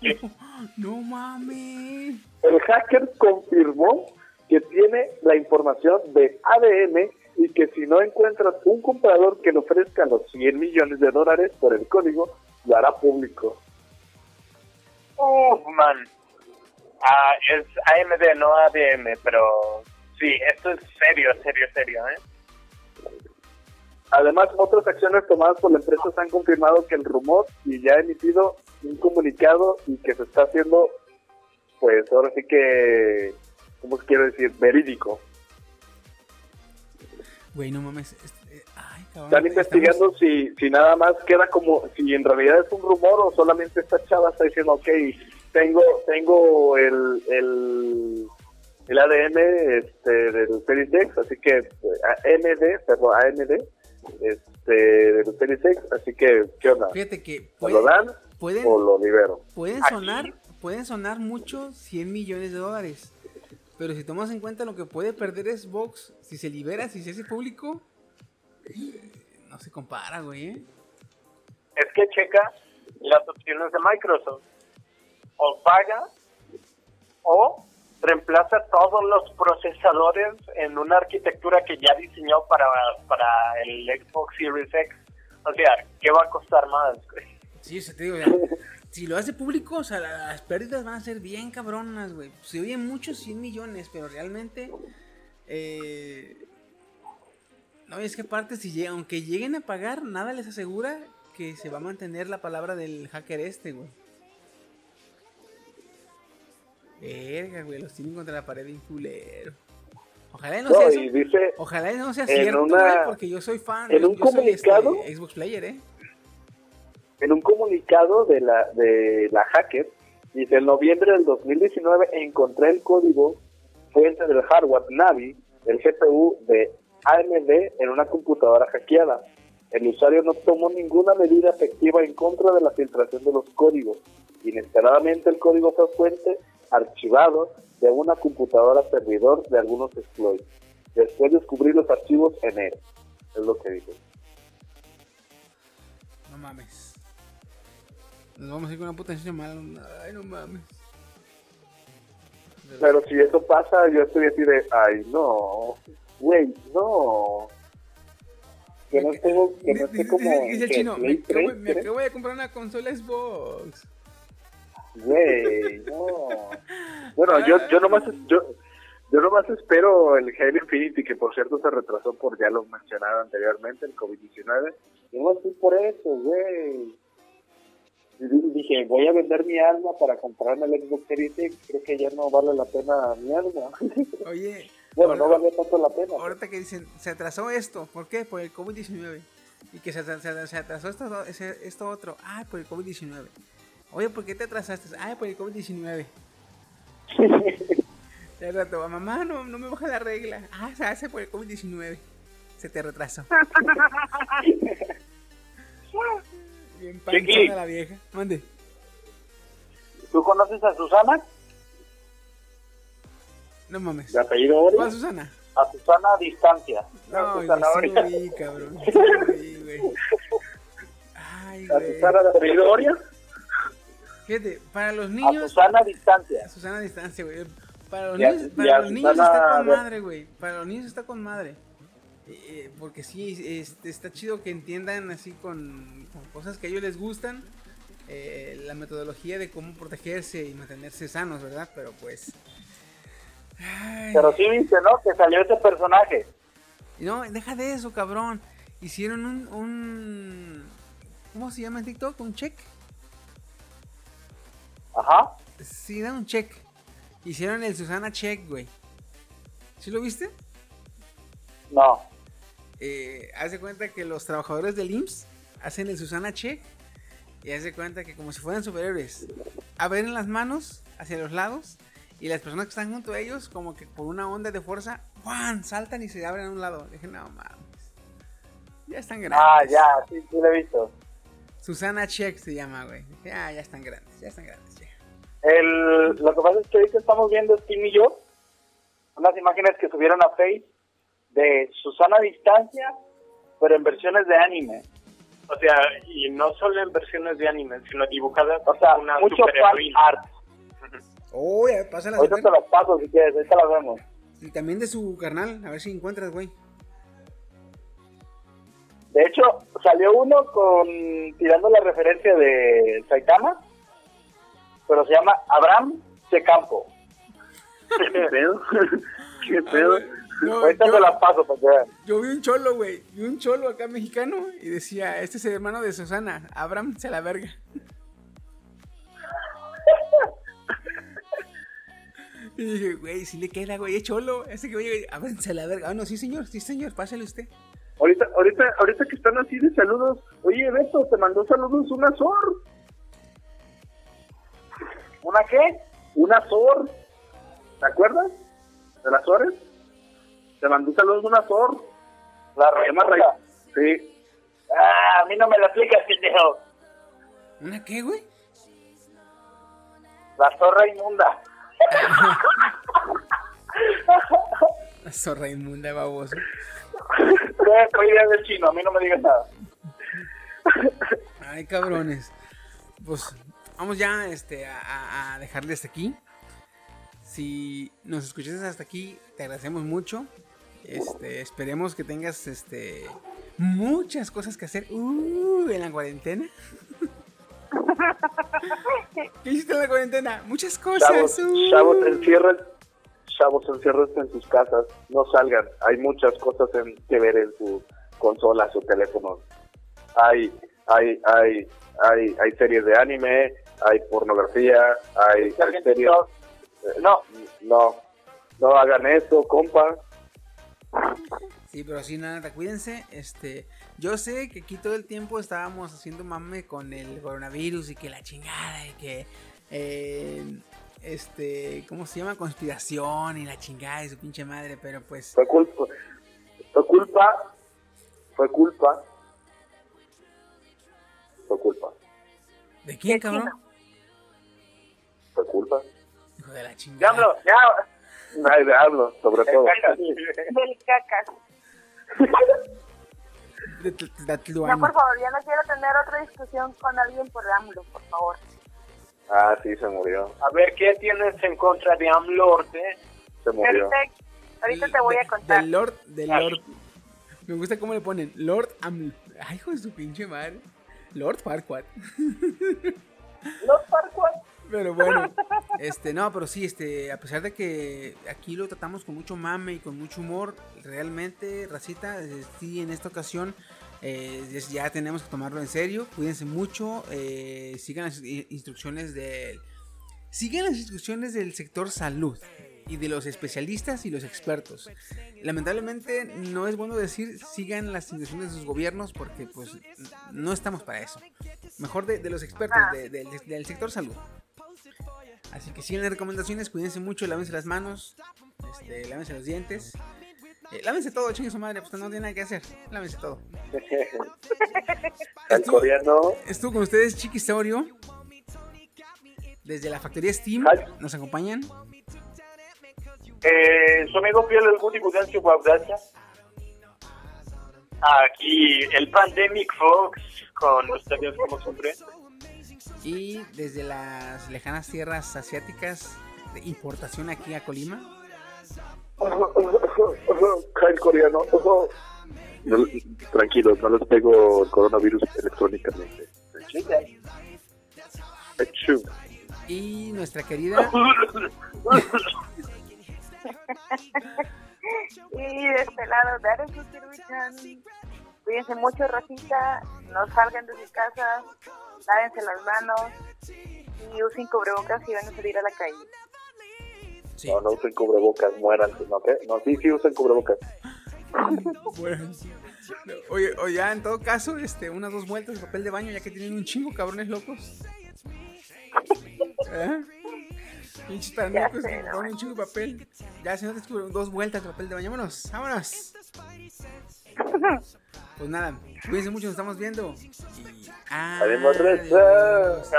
[SPEAKER 7] (laughs)
[SPEAKER 4] No mames.
[SPEAKER 7] El hacker confirmó que tiene la información de ADM y que si no encuentras un comprador que le ofrezca los 100 millones de dólares por el código, lo hará público.
[SPEAKER 8] Uf, man. Ah, es AMD, no ADM, pero sí, esto es serio, serio, serio, ¿eh?
[SPEAKER 7] Además, otras acciones tomadas por la empresa han confirmado que el rumor y ya ha emitido un comunicado y que se está haciendo, pues ahora sí que, ¿cómo quiero decir? Verídico.
[SPEAKER 4] Güey, no mames. este, eh, ay, cabrón.
[SPEAKER 7] Están investigando si, si nada más queda como, si en realidad es un rumor o solamente esta chava está diciendo, ok, tengo, tengo el, el, el ADN este, del Series X, así que eh, AMD, perdón, AMD, este, del Series X, así que, ¿qué onda?
[SPEAKER 4] Fíjate que
[SPEAKER 7] ¿Me
[SPEAKER 4] puede-
[SPEAKER 7] lo dan
[SPEAKER 4] pueden,
[SPEAKER 7] o lo libero?
[SPEAKER 4] pueden sonar, pueden sonar mucho 100 millones de dólares. Pero si tomas en cuenta lo que puede perder Xbox si se libera, si se hace público, eh, no se compara, güey. ¿eh?
[SPEAKER 8] Es que checa, las opciones de Microsoft. O paga o reemplaza todos los procesadores en una arquitectura que ya diseñó para, para el Xbox Series X. O sea, ¿qué va a costar más? güey?
[SPEAKER 4] Sí, se te digo, sea, (laughs) si lo hace público, o sea, la- las pérdidas van a ser bien cabronas, güey. Se oyen muchos 100 millones, pero realmente. Eh, no, es que aparte, si llega, aunque lleguen a pagar, nada les asegura que se va a mantener la palabra del hacker este, güey. Verga, güey, los tienen contra la pared bien culero. Ojalá no,
[SPEAKER 7] No,
[SPEAKER 4] sea
[SPEAKER 7] y
[SPEAKER 4] eso.
[SPEAKER 7] dice
[SPEAKER 4] Ojalá no sea cierto,
[SPEAKER 7] una-
[SPEAKER 4] güey, porque yo soy fan.
[SPEAKER 7] en
[SPEAKER 4] yo-
[SPEAKER 7] un
[SPEAKER 4] yo soy, este,
[SPEAKER 7] comunicado-
[SPEAKER 4] Xbox Player, ¿eh?
[SPEAKER 7] en un comunicado de la de la hacker dice en noviembre del 2019 encontré el código fuente del hardware Navi el GPU de AMD en una computadora hackeada el usuario no tomó ninguna medida efectiva en contra de la filtración de los códigos inesperadamente el código fue fuente archivado de una computadora servidor de algunos exploits después descubrí los archivos en él es lo que dice
[SPEAKER 4] No mames. Nos vamos a ir con una decisión mala. Ay, no mames.
[SPEAKER 7] Pero si eso pasa, yo estoy así de, ay, no, güey, no. Que no tengo, que no esté como.
[SPEAKER 4] dice- el chino, me acabo,
[SPEAKER 7] 3,
[SPEAKER 4] me acabo de comprar una consola Xbox.
[SPEAKER 7] Güey, no. (laughs) Bueno, yo, yo nomás, yo, yo nomás espero el Halo Infinity, que por cierto se retrasó por ya lo mencionado anteriormente, el COVID-19. Yo no estoy por eso, güey. Dije, voy a vender mi alma para comprarme el Xbox Series X. Creo que ya no vale la pena mi alma. (laughs)
[SPEAKER 4] Oye,
[SPEAKER 7] bueno, no vale tanto la pena.
[SPEAKER 4] ahorita que dicen, se atrasó esto. ¿Por qué? Por el COVID-19. Y que se, se- se atrasó esto, esto otro. Ah, por el COVID-19. Oye, ¿por qué te atrasaste? Ah, por el COVID-19. (laughs) Ya rato, mamá, no, no me baja la regla. Ah, se hace por el COVID-19. Se te retrasó. (laughs) Bien panzona la vieja. Mande.
[SPEAKER 8] ¿Tú conoces a Susana?
[SPEAKER 4] No mames.
[SPEAKER 7] ¿De apellido Ori?
[SPEAKER 4] ¿Cuál Susana?
[SPEAKER 8] A Susana a distancia.
[SPEAKER 4] No,
[SPEAKER 8] Susana
[SPEAKER 4] sí lo vi, cabrón. Sí güey. (laughs) Ay,
[SPEAKER 7] ¿A
[SPEAKER 4] güey.
[SPEAKER 7] Susana de apellido Oria?
[SPEAKER 4] Fíjate, para los
[SPEAKER 8] A
[SPEAKER 4] niños.
[SPEAKER 8] Susana a distancia.
[SPEAKER 4] Susana a distancia, güey. Para los niños, para los niños
[SPEAKER 7] Susana
[SPEAKER 4] está con madre, güey. Para los niños está con madre. Eh, eh, porque sí, este, está chido que entiendan así con, con cosas que a ellos les gustan. eh, la metodología de cómo protegerse y mantenerse sanos, ¿verdad? Pero pues. ay,
[SPEAKER 8] Pero sí viste, ¿no? Que salió ese personaje.
[SPEAKER 4] No, deja de eso, cabrón. Hicieron un, un. ¿Cómo se llama en TikTok? ¿Un check?
[SPEAKER 8] Ajá.
[SPEAKER 4] Sí, da un check. Hicieron el Susana Check, güey. ¿Sí lo viste?
[SPEAKER 8] No.
[SPEAKER 4] Eh, haz de cuenta que los trabajadores del IMSS hacen el Susana Check. Y haz de cuenta que como si fueran superhéroes. Abren las manos hacia los lados. Y las personas que están junto a ellos, como que por una onda de fuerza, ¡guan! saltan y se abren a un lado. Dije, no mames. Ya están grandes.
[SPEAKER 8] Ah, ya, sí, sí lo he visto.
[SPEAKER 4] Susana Check se llama, güey. Dije, ah, ya están grandes, ya están grandes. Ya".
[SPEAKER 8] El, lo que pasa es que ahorita estamos viendo Steam y yo unas imágenes que subieron a Face de Susana a distancia, pero en versiones de anime. O sea, y no solo en versiones de anime, sino dibujadas
[SPEAKER 5] O sea,
[SPEAKER 8] una
[SPEAKER 5] mucho fan
[SPEAKER 8] superheroína.
[SPEAKER 5] art. (laughs)
[SPEAKER 4] Oh, ya, pásalas.
[SPEAKER 5] Ahorita te las paso si quieres, ahorita las vemos.
[SPEAKER 4] Y también de su carnal, a ver si encuentras, güey.
[SPEAKER 5] De hecho, salió uno con tirando la referencia de Saitama, pero se llama Abraham Secampo.
[SPEAKER 7] ¿Qué pedo? (laughs) ¿Qué pedo?
[SPEAKER 4] No,
[SPEAKER 5] Ahorita
[SPEAKER 4] yo,
[SPEAKER 5] te las paso para que vean.
[SPEAKER 4] yo vi un cholo, güey. Vi un cholo acá mexicano y decía, este es el hermano de Susana, Abraham se la verga. Y dije, güey, si le queda, güey, es cholo. Ese que oye, Abraham se la verga. Ah, no, sí, señor, sí, señor, pásale usted.
[SPEAKER 7] Ahorita, ahorita, ahorita que están así de saludos. Oye, Beto, te mandó saludos una Sor.
[SPEAKER 5] ¿Una qué?
[SPEAKER 7] Una Sor. ¿Te acuerdas? ¿De las Sores? Te mandó saludos una Sor.
[SPEAKER 5] La.
[SPEAKER 7] Ray. Sí.
[SPEAKER 5] Ah, a mí no me la aplicas, pendejo.
[SPEAKER 4] ¿Una qué, güey?
[SPEAKER 5] La zorra inmunda.
[SPEAKER 4] La zorra inmunda, baboso.
[SPEAKER 5] Otra idea del chino, a mí no me digas nada.
[SPEAKER 4] Ay, cabrones. pues vamos ya este, a- a, dejarle hasta aquí. Si nos escuchaste hasta aquí, te agradecemos mucho. Este, esperemos que tengas este, muchas cosas que hacer uh, en la cuarentena. (laughs) ¿Qué hiciste en la cuarentena? Muchas cosas.
[SPEAKER 7] Chavos,
[SPEAKER 4] uh.
[SPEAKER 7] chavos, encierren, chavos, enciérrense en sus casas, no salgan. Hay muchas cosas en- que ver en sus consolas o teléfonos. Hay, hay, hay, hay, hay series de anime, hay pornografía, hay, series. Eh, No, no, no hagan eso, compa.
[SPEAKER 4] Sí, pero sí, nada, cuídense. Este, yo sé que aquí todo el tiempo estábamos haciendo mame con el coronavirus y que la chingada y que, eh, este, ¿cómo se llama? Conspiración y la chingada y su pinche madre, pero pues,
[SPEAKER 7] Fue culpa, fue culpa, fue culpa, fue culpa,
[SPEAKER 4] ¿de quién, cabrón?
[SPEAKER 7] Fue culpa.
[SPEAKER 4] Hijo de la chingada.
[SPEAKER 8] ¡Diablo! ¡Ya!
[SPEAKER 7] Ay, diablo, sobre todo.
[SPEAKER 6] Del.
[SPEAKER 4] De Tl-
[SPEAKER 6] No, por favor, ya no quiero tener otra discusión con alguien por AMLO, por favor.
[SPEAKER 7] Ah, sí, se murió,
[SPEAKER 8] A ver, ¿qué tienes en contra de AMLORD, eh?
[SPEAKER 7] se murió.
[SPEAKER 6] Ahorita, ahorita te voy a
[SPEAKER 4] De-
[SPEAKER 6] contar.
[SPEAKER 4] Del Lord, del Lord. Me gusta cómo le ponen Lord Am... Ay, hijo de su pinche madre. Lord Farquaad.
[SPEAKER 8] Los Farquaad.
[SPEAKER 4] Pero bueno, este, no, pero sí, este, a pesar de que aquí lo tratamos con mucho mame y con mucho humor, realmente, Racita, eh, sí, en esta ocasión eh, ya tenemos que tomarlo en serio. Cuídense mucho, eh, sigan las instrucciones del, sigan las instrucciones del sector salud y de los especialistas y los expertos. Lamentablemente no es bueno decir sigan las instrucciones de sus gobiernos porque pues no estamos para eso. Mejor de, los expertos de- de- de- del sector salud. Así que sigan las recomendaciones, cuídense mucho, lávense las manos, este, lávense los dientes. Eh, lávense todo, chingue su madre, pues no tiene nada que hacer. Lávense todo. (laughs)
[SPEAKER 7] El coreano,
[SPEAKER 4] Estuvo con ustedes Chiquisaurio. Desde la factoría Steam. Nos acompañan.
[SPEAKER 8] Eh, su amigo fiel el Guti Gudancio Guaudacha. Aquí el Pandemic Fox con ustedes como siempre.
[SPEAKER 4] Y desde las lejanas tierras asiáticas de importación aquí a Colima.
[SPEAKER 7] coreano. No, tranquilos, no les pego el coronavirus electrónicamente.
[SPEAKER 4] Y nuestra querida. (laughs)
[SPEAKER 6] Y de este lado. Cuídense mucho, Rosita. No salgan de sus casas. Lávense las manos. Y usen cubrebocas si van a salir a la calle.
[SPEAKER 4] Sí.
[SPEAKER 7] No, no usen cubrebocas, muéranse, ¿no? ¿Qué? No, sí, sí usen cubrebocas. (laughs)
[SPEAKER 4] Bueno, oye, oye, ya en todo caso, este, unas dos vueltas de papel de baño, ya que tienen un chingo, cabrones locos. (laughs) ¿Eh? Pinches que
[SPEAKER 6] no
[SPEAKER 4] ponen un chingo de papel. Ya, si no te descubren dos vueltas de papel de baño, vámonos, vámonos. (laughs) Pues nada, cuídense mucho, nos estamos viendo. Y
[SPEAKER 7] Haremos
[SPEAKER 4] adiós.
[SPEAKER 7] reza.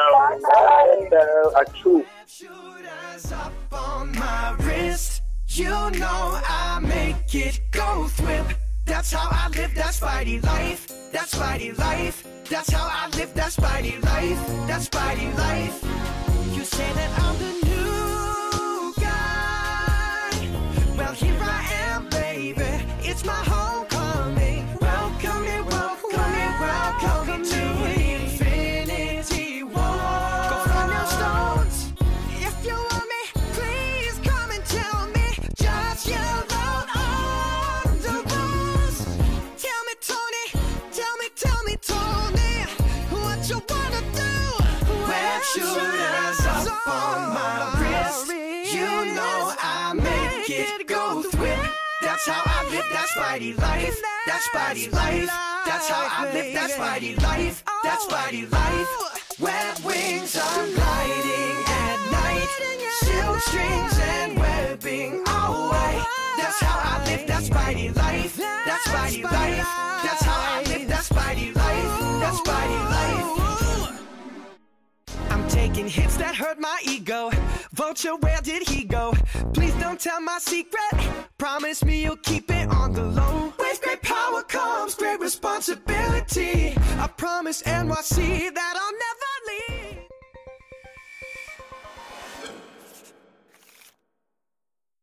[SPEAKER 7] Achú.
[SPEAKER 3] Shooters up on my wrist. You know I make it go thwip. That's how I live that Spidey life. That Spidey life. That's how I live that Spidey life. That Spidey life. You say that I'm the new guy. Well, here I am, baby. It's my homecoming. Spidey life. That Spidey life. That's how I live that Spidey life. That Spidey oh. life. Web wings are gliding at night. Silk strings and webbing all white. That's how I live that Spidey life. That Spidey life. That's how I live that Spidey life. That Spidey life. Taking hits that hurt my ego. Vulture, where did he go? Please don't tell my secret. Promise me you'll keep it on the low. With great power comes great responsibility. I promise NYC that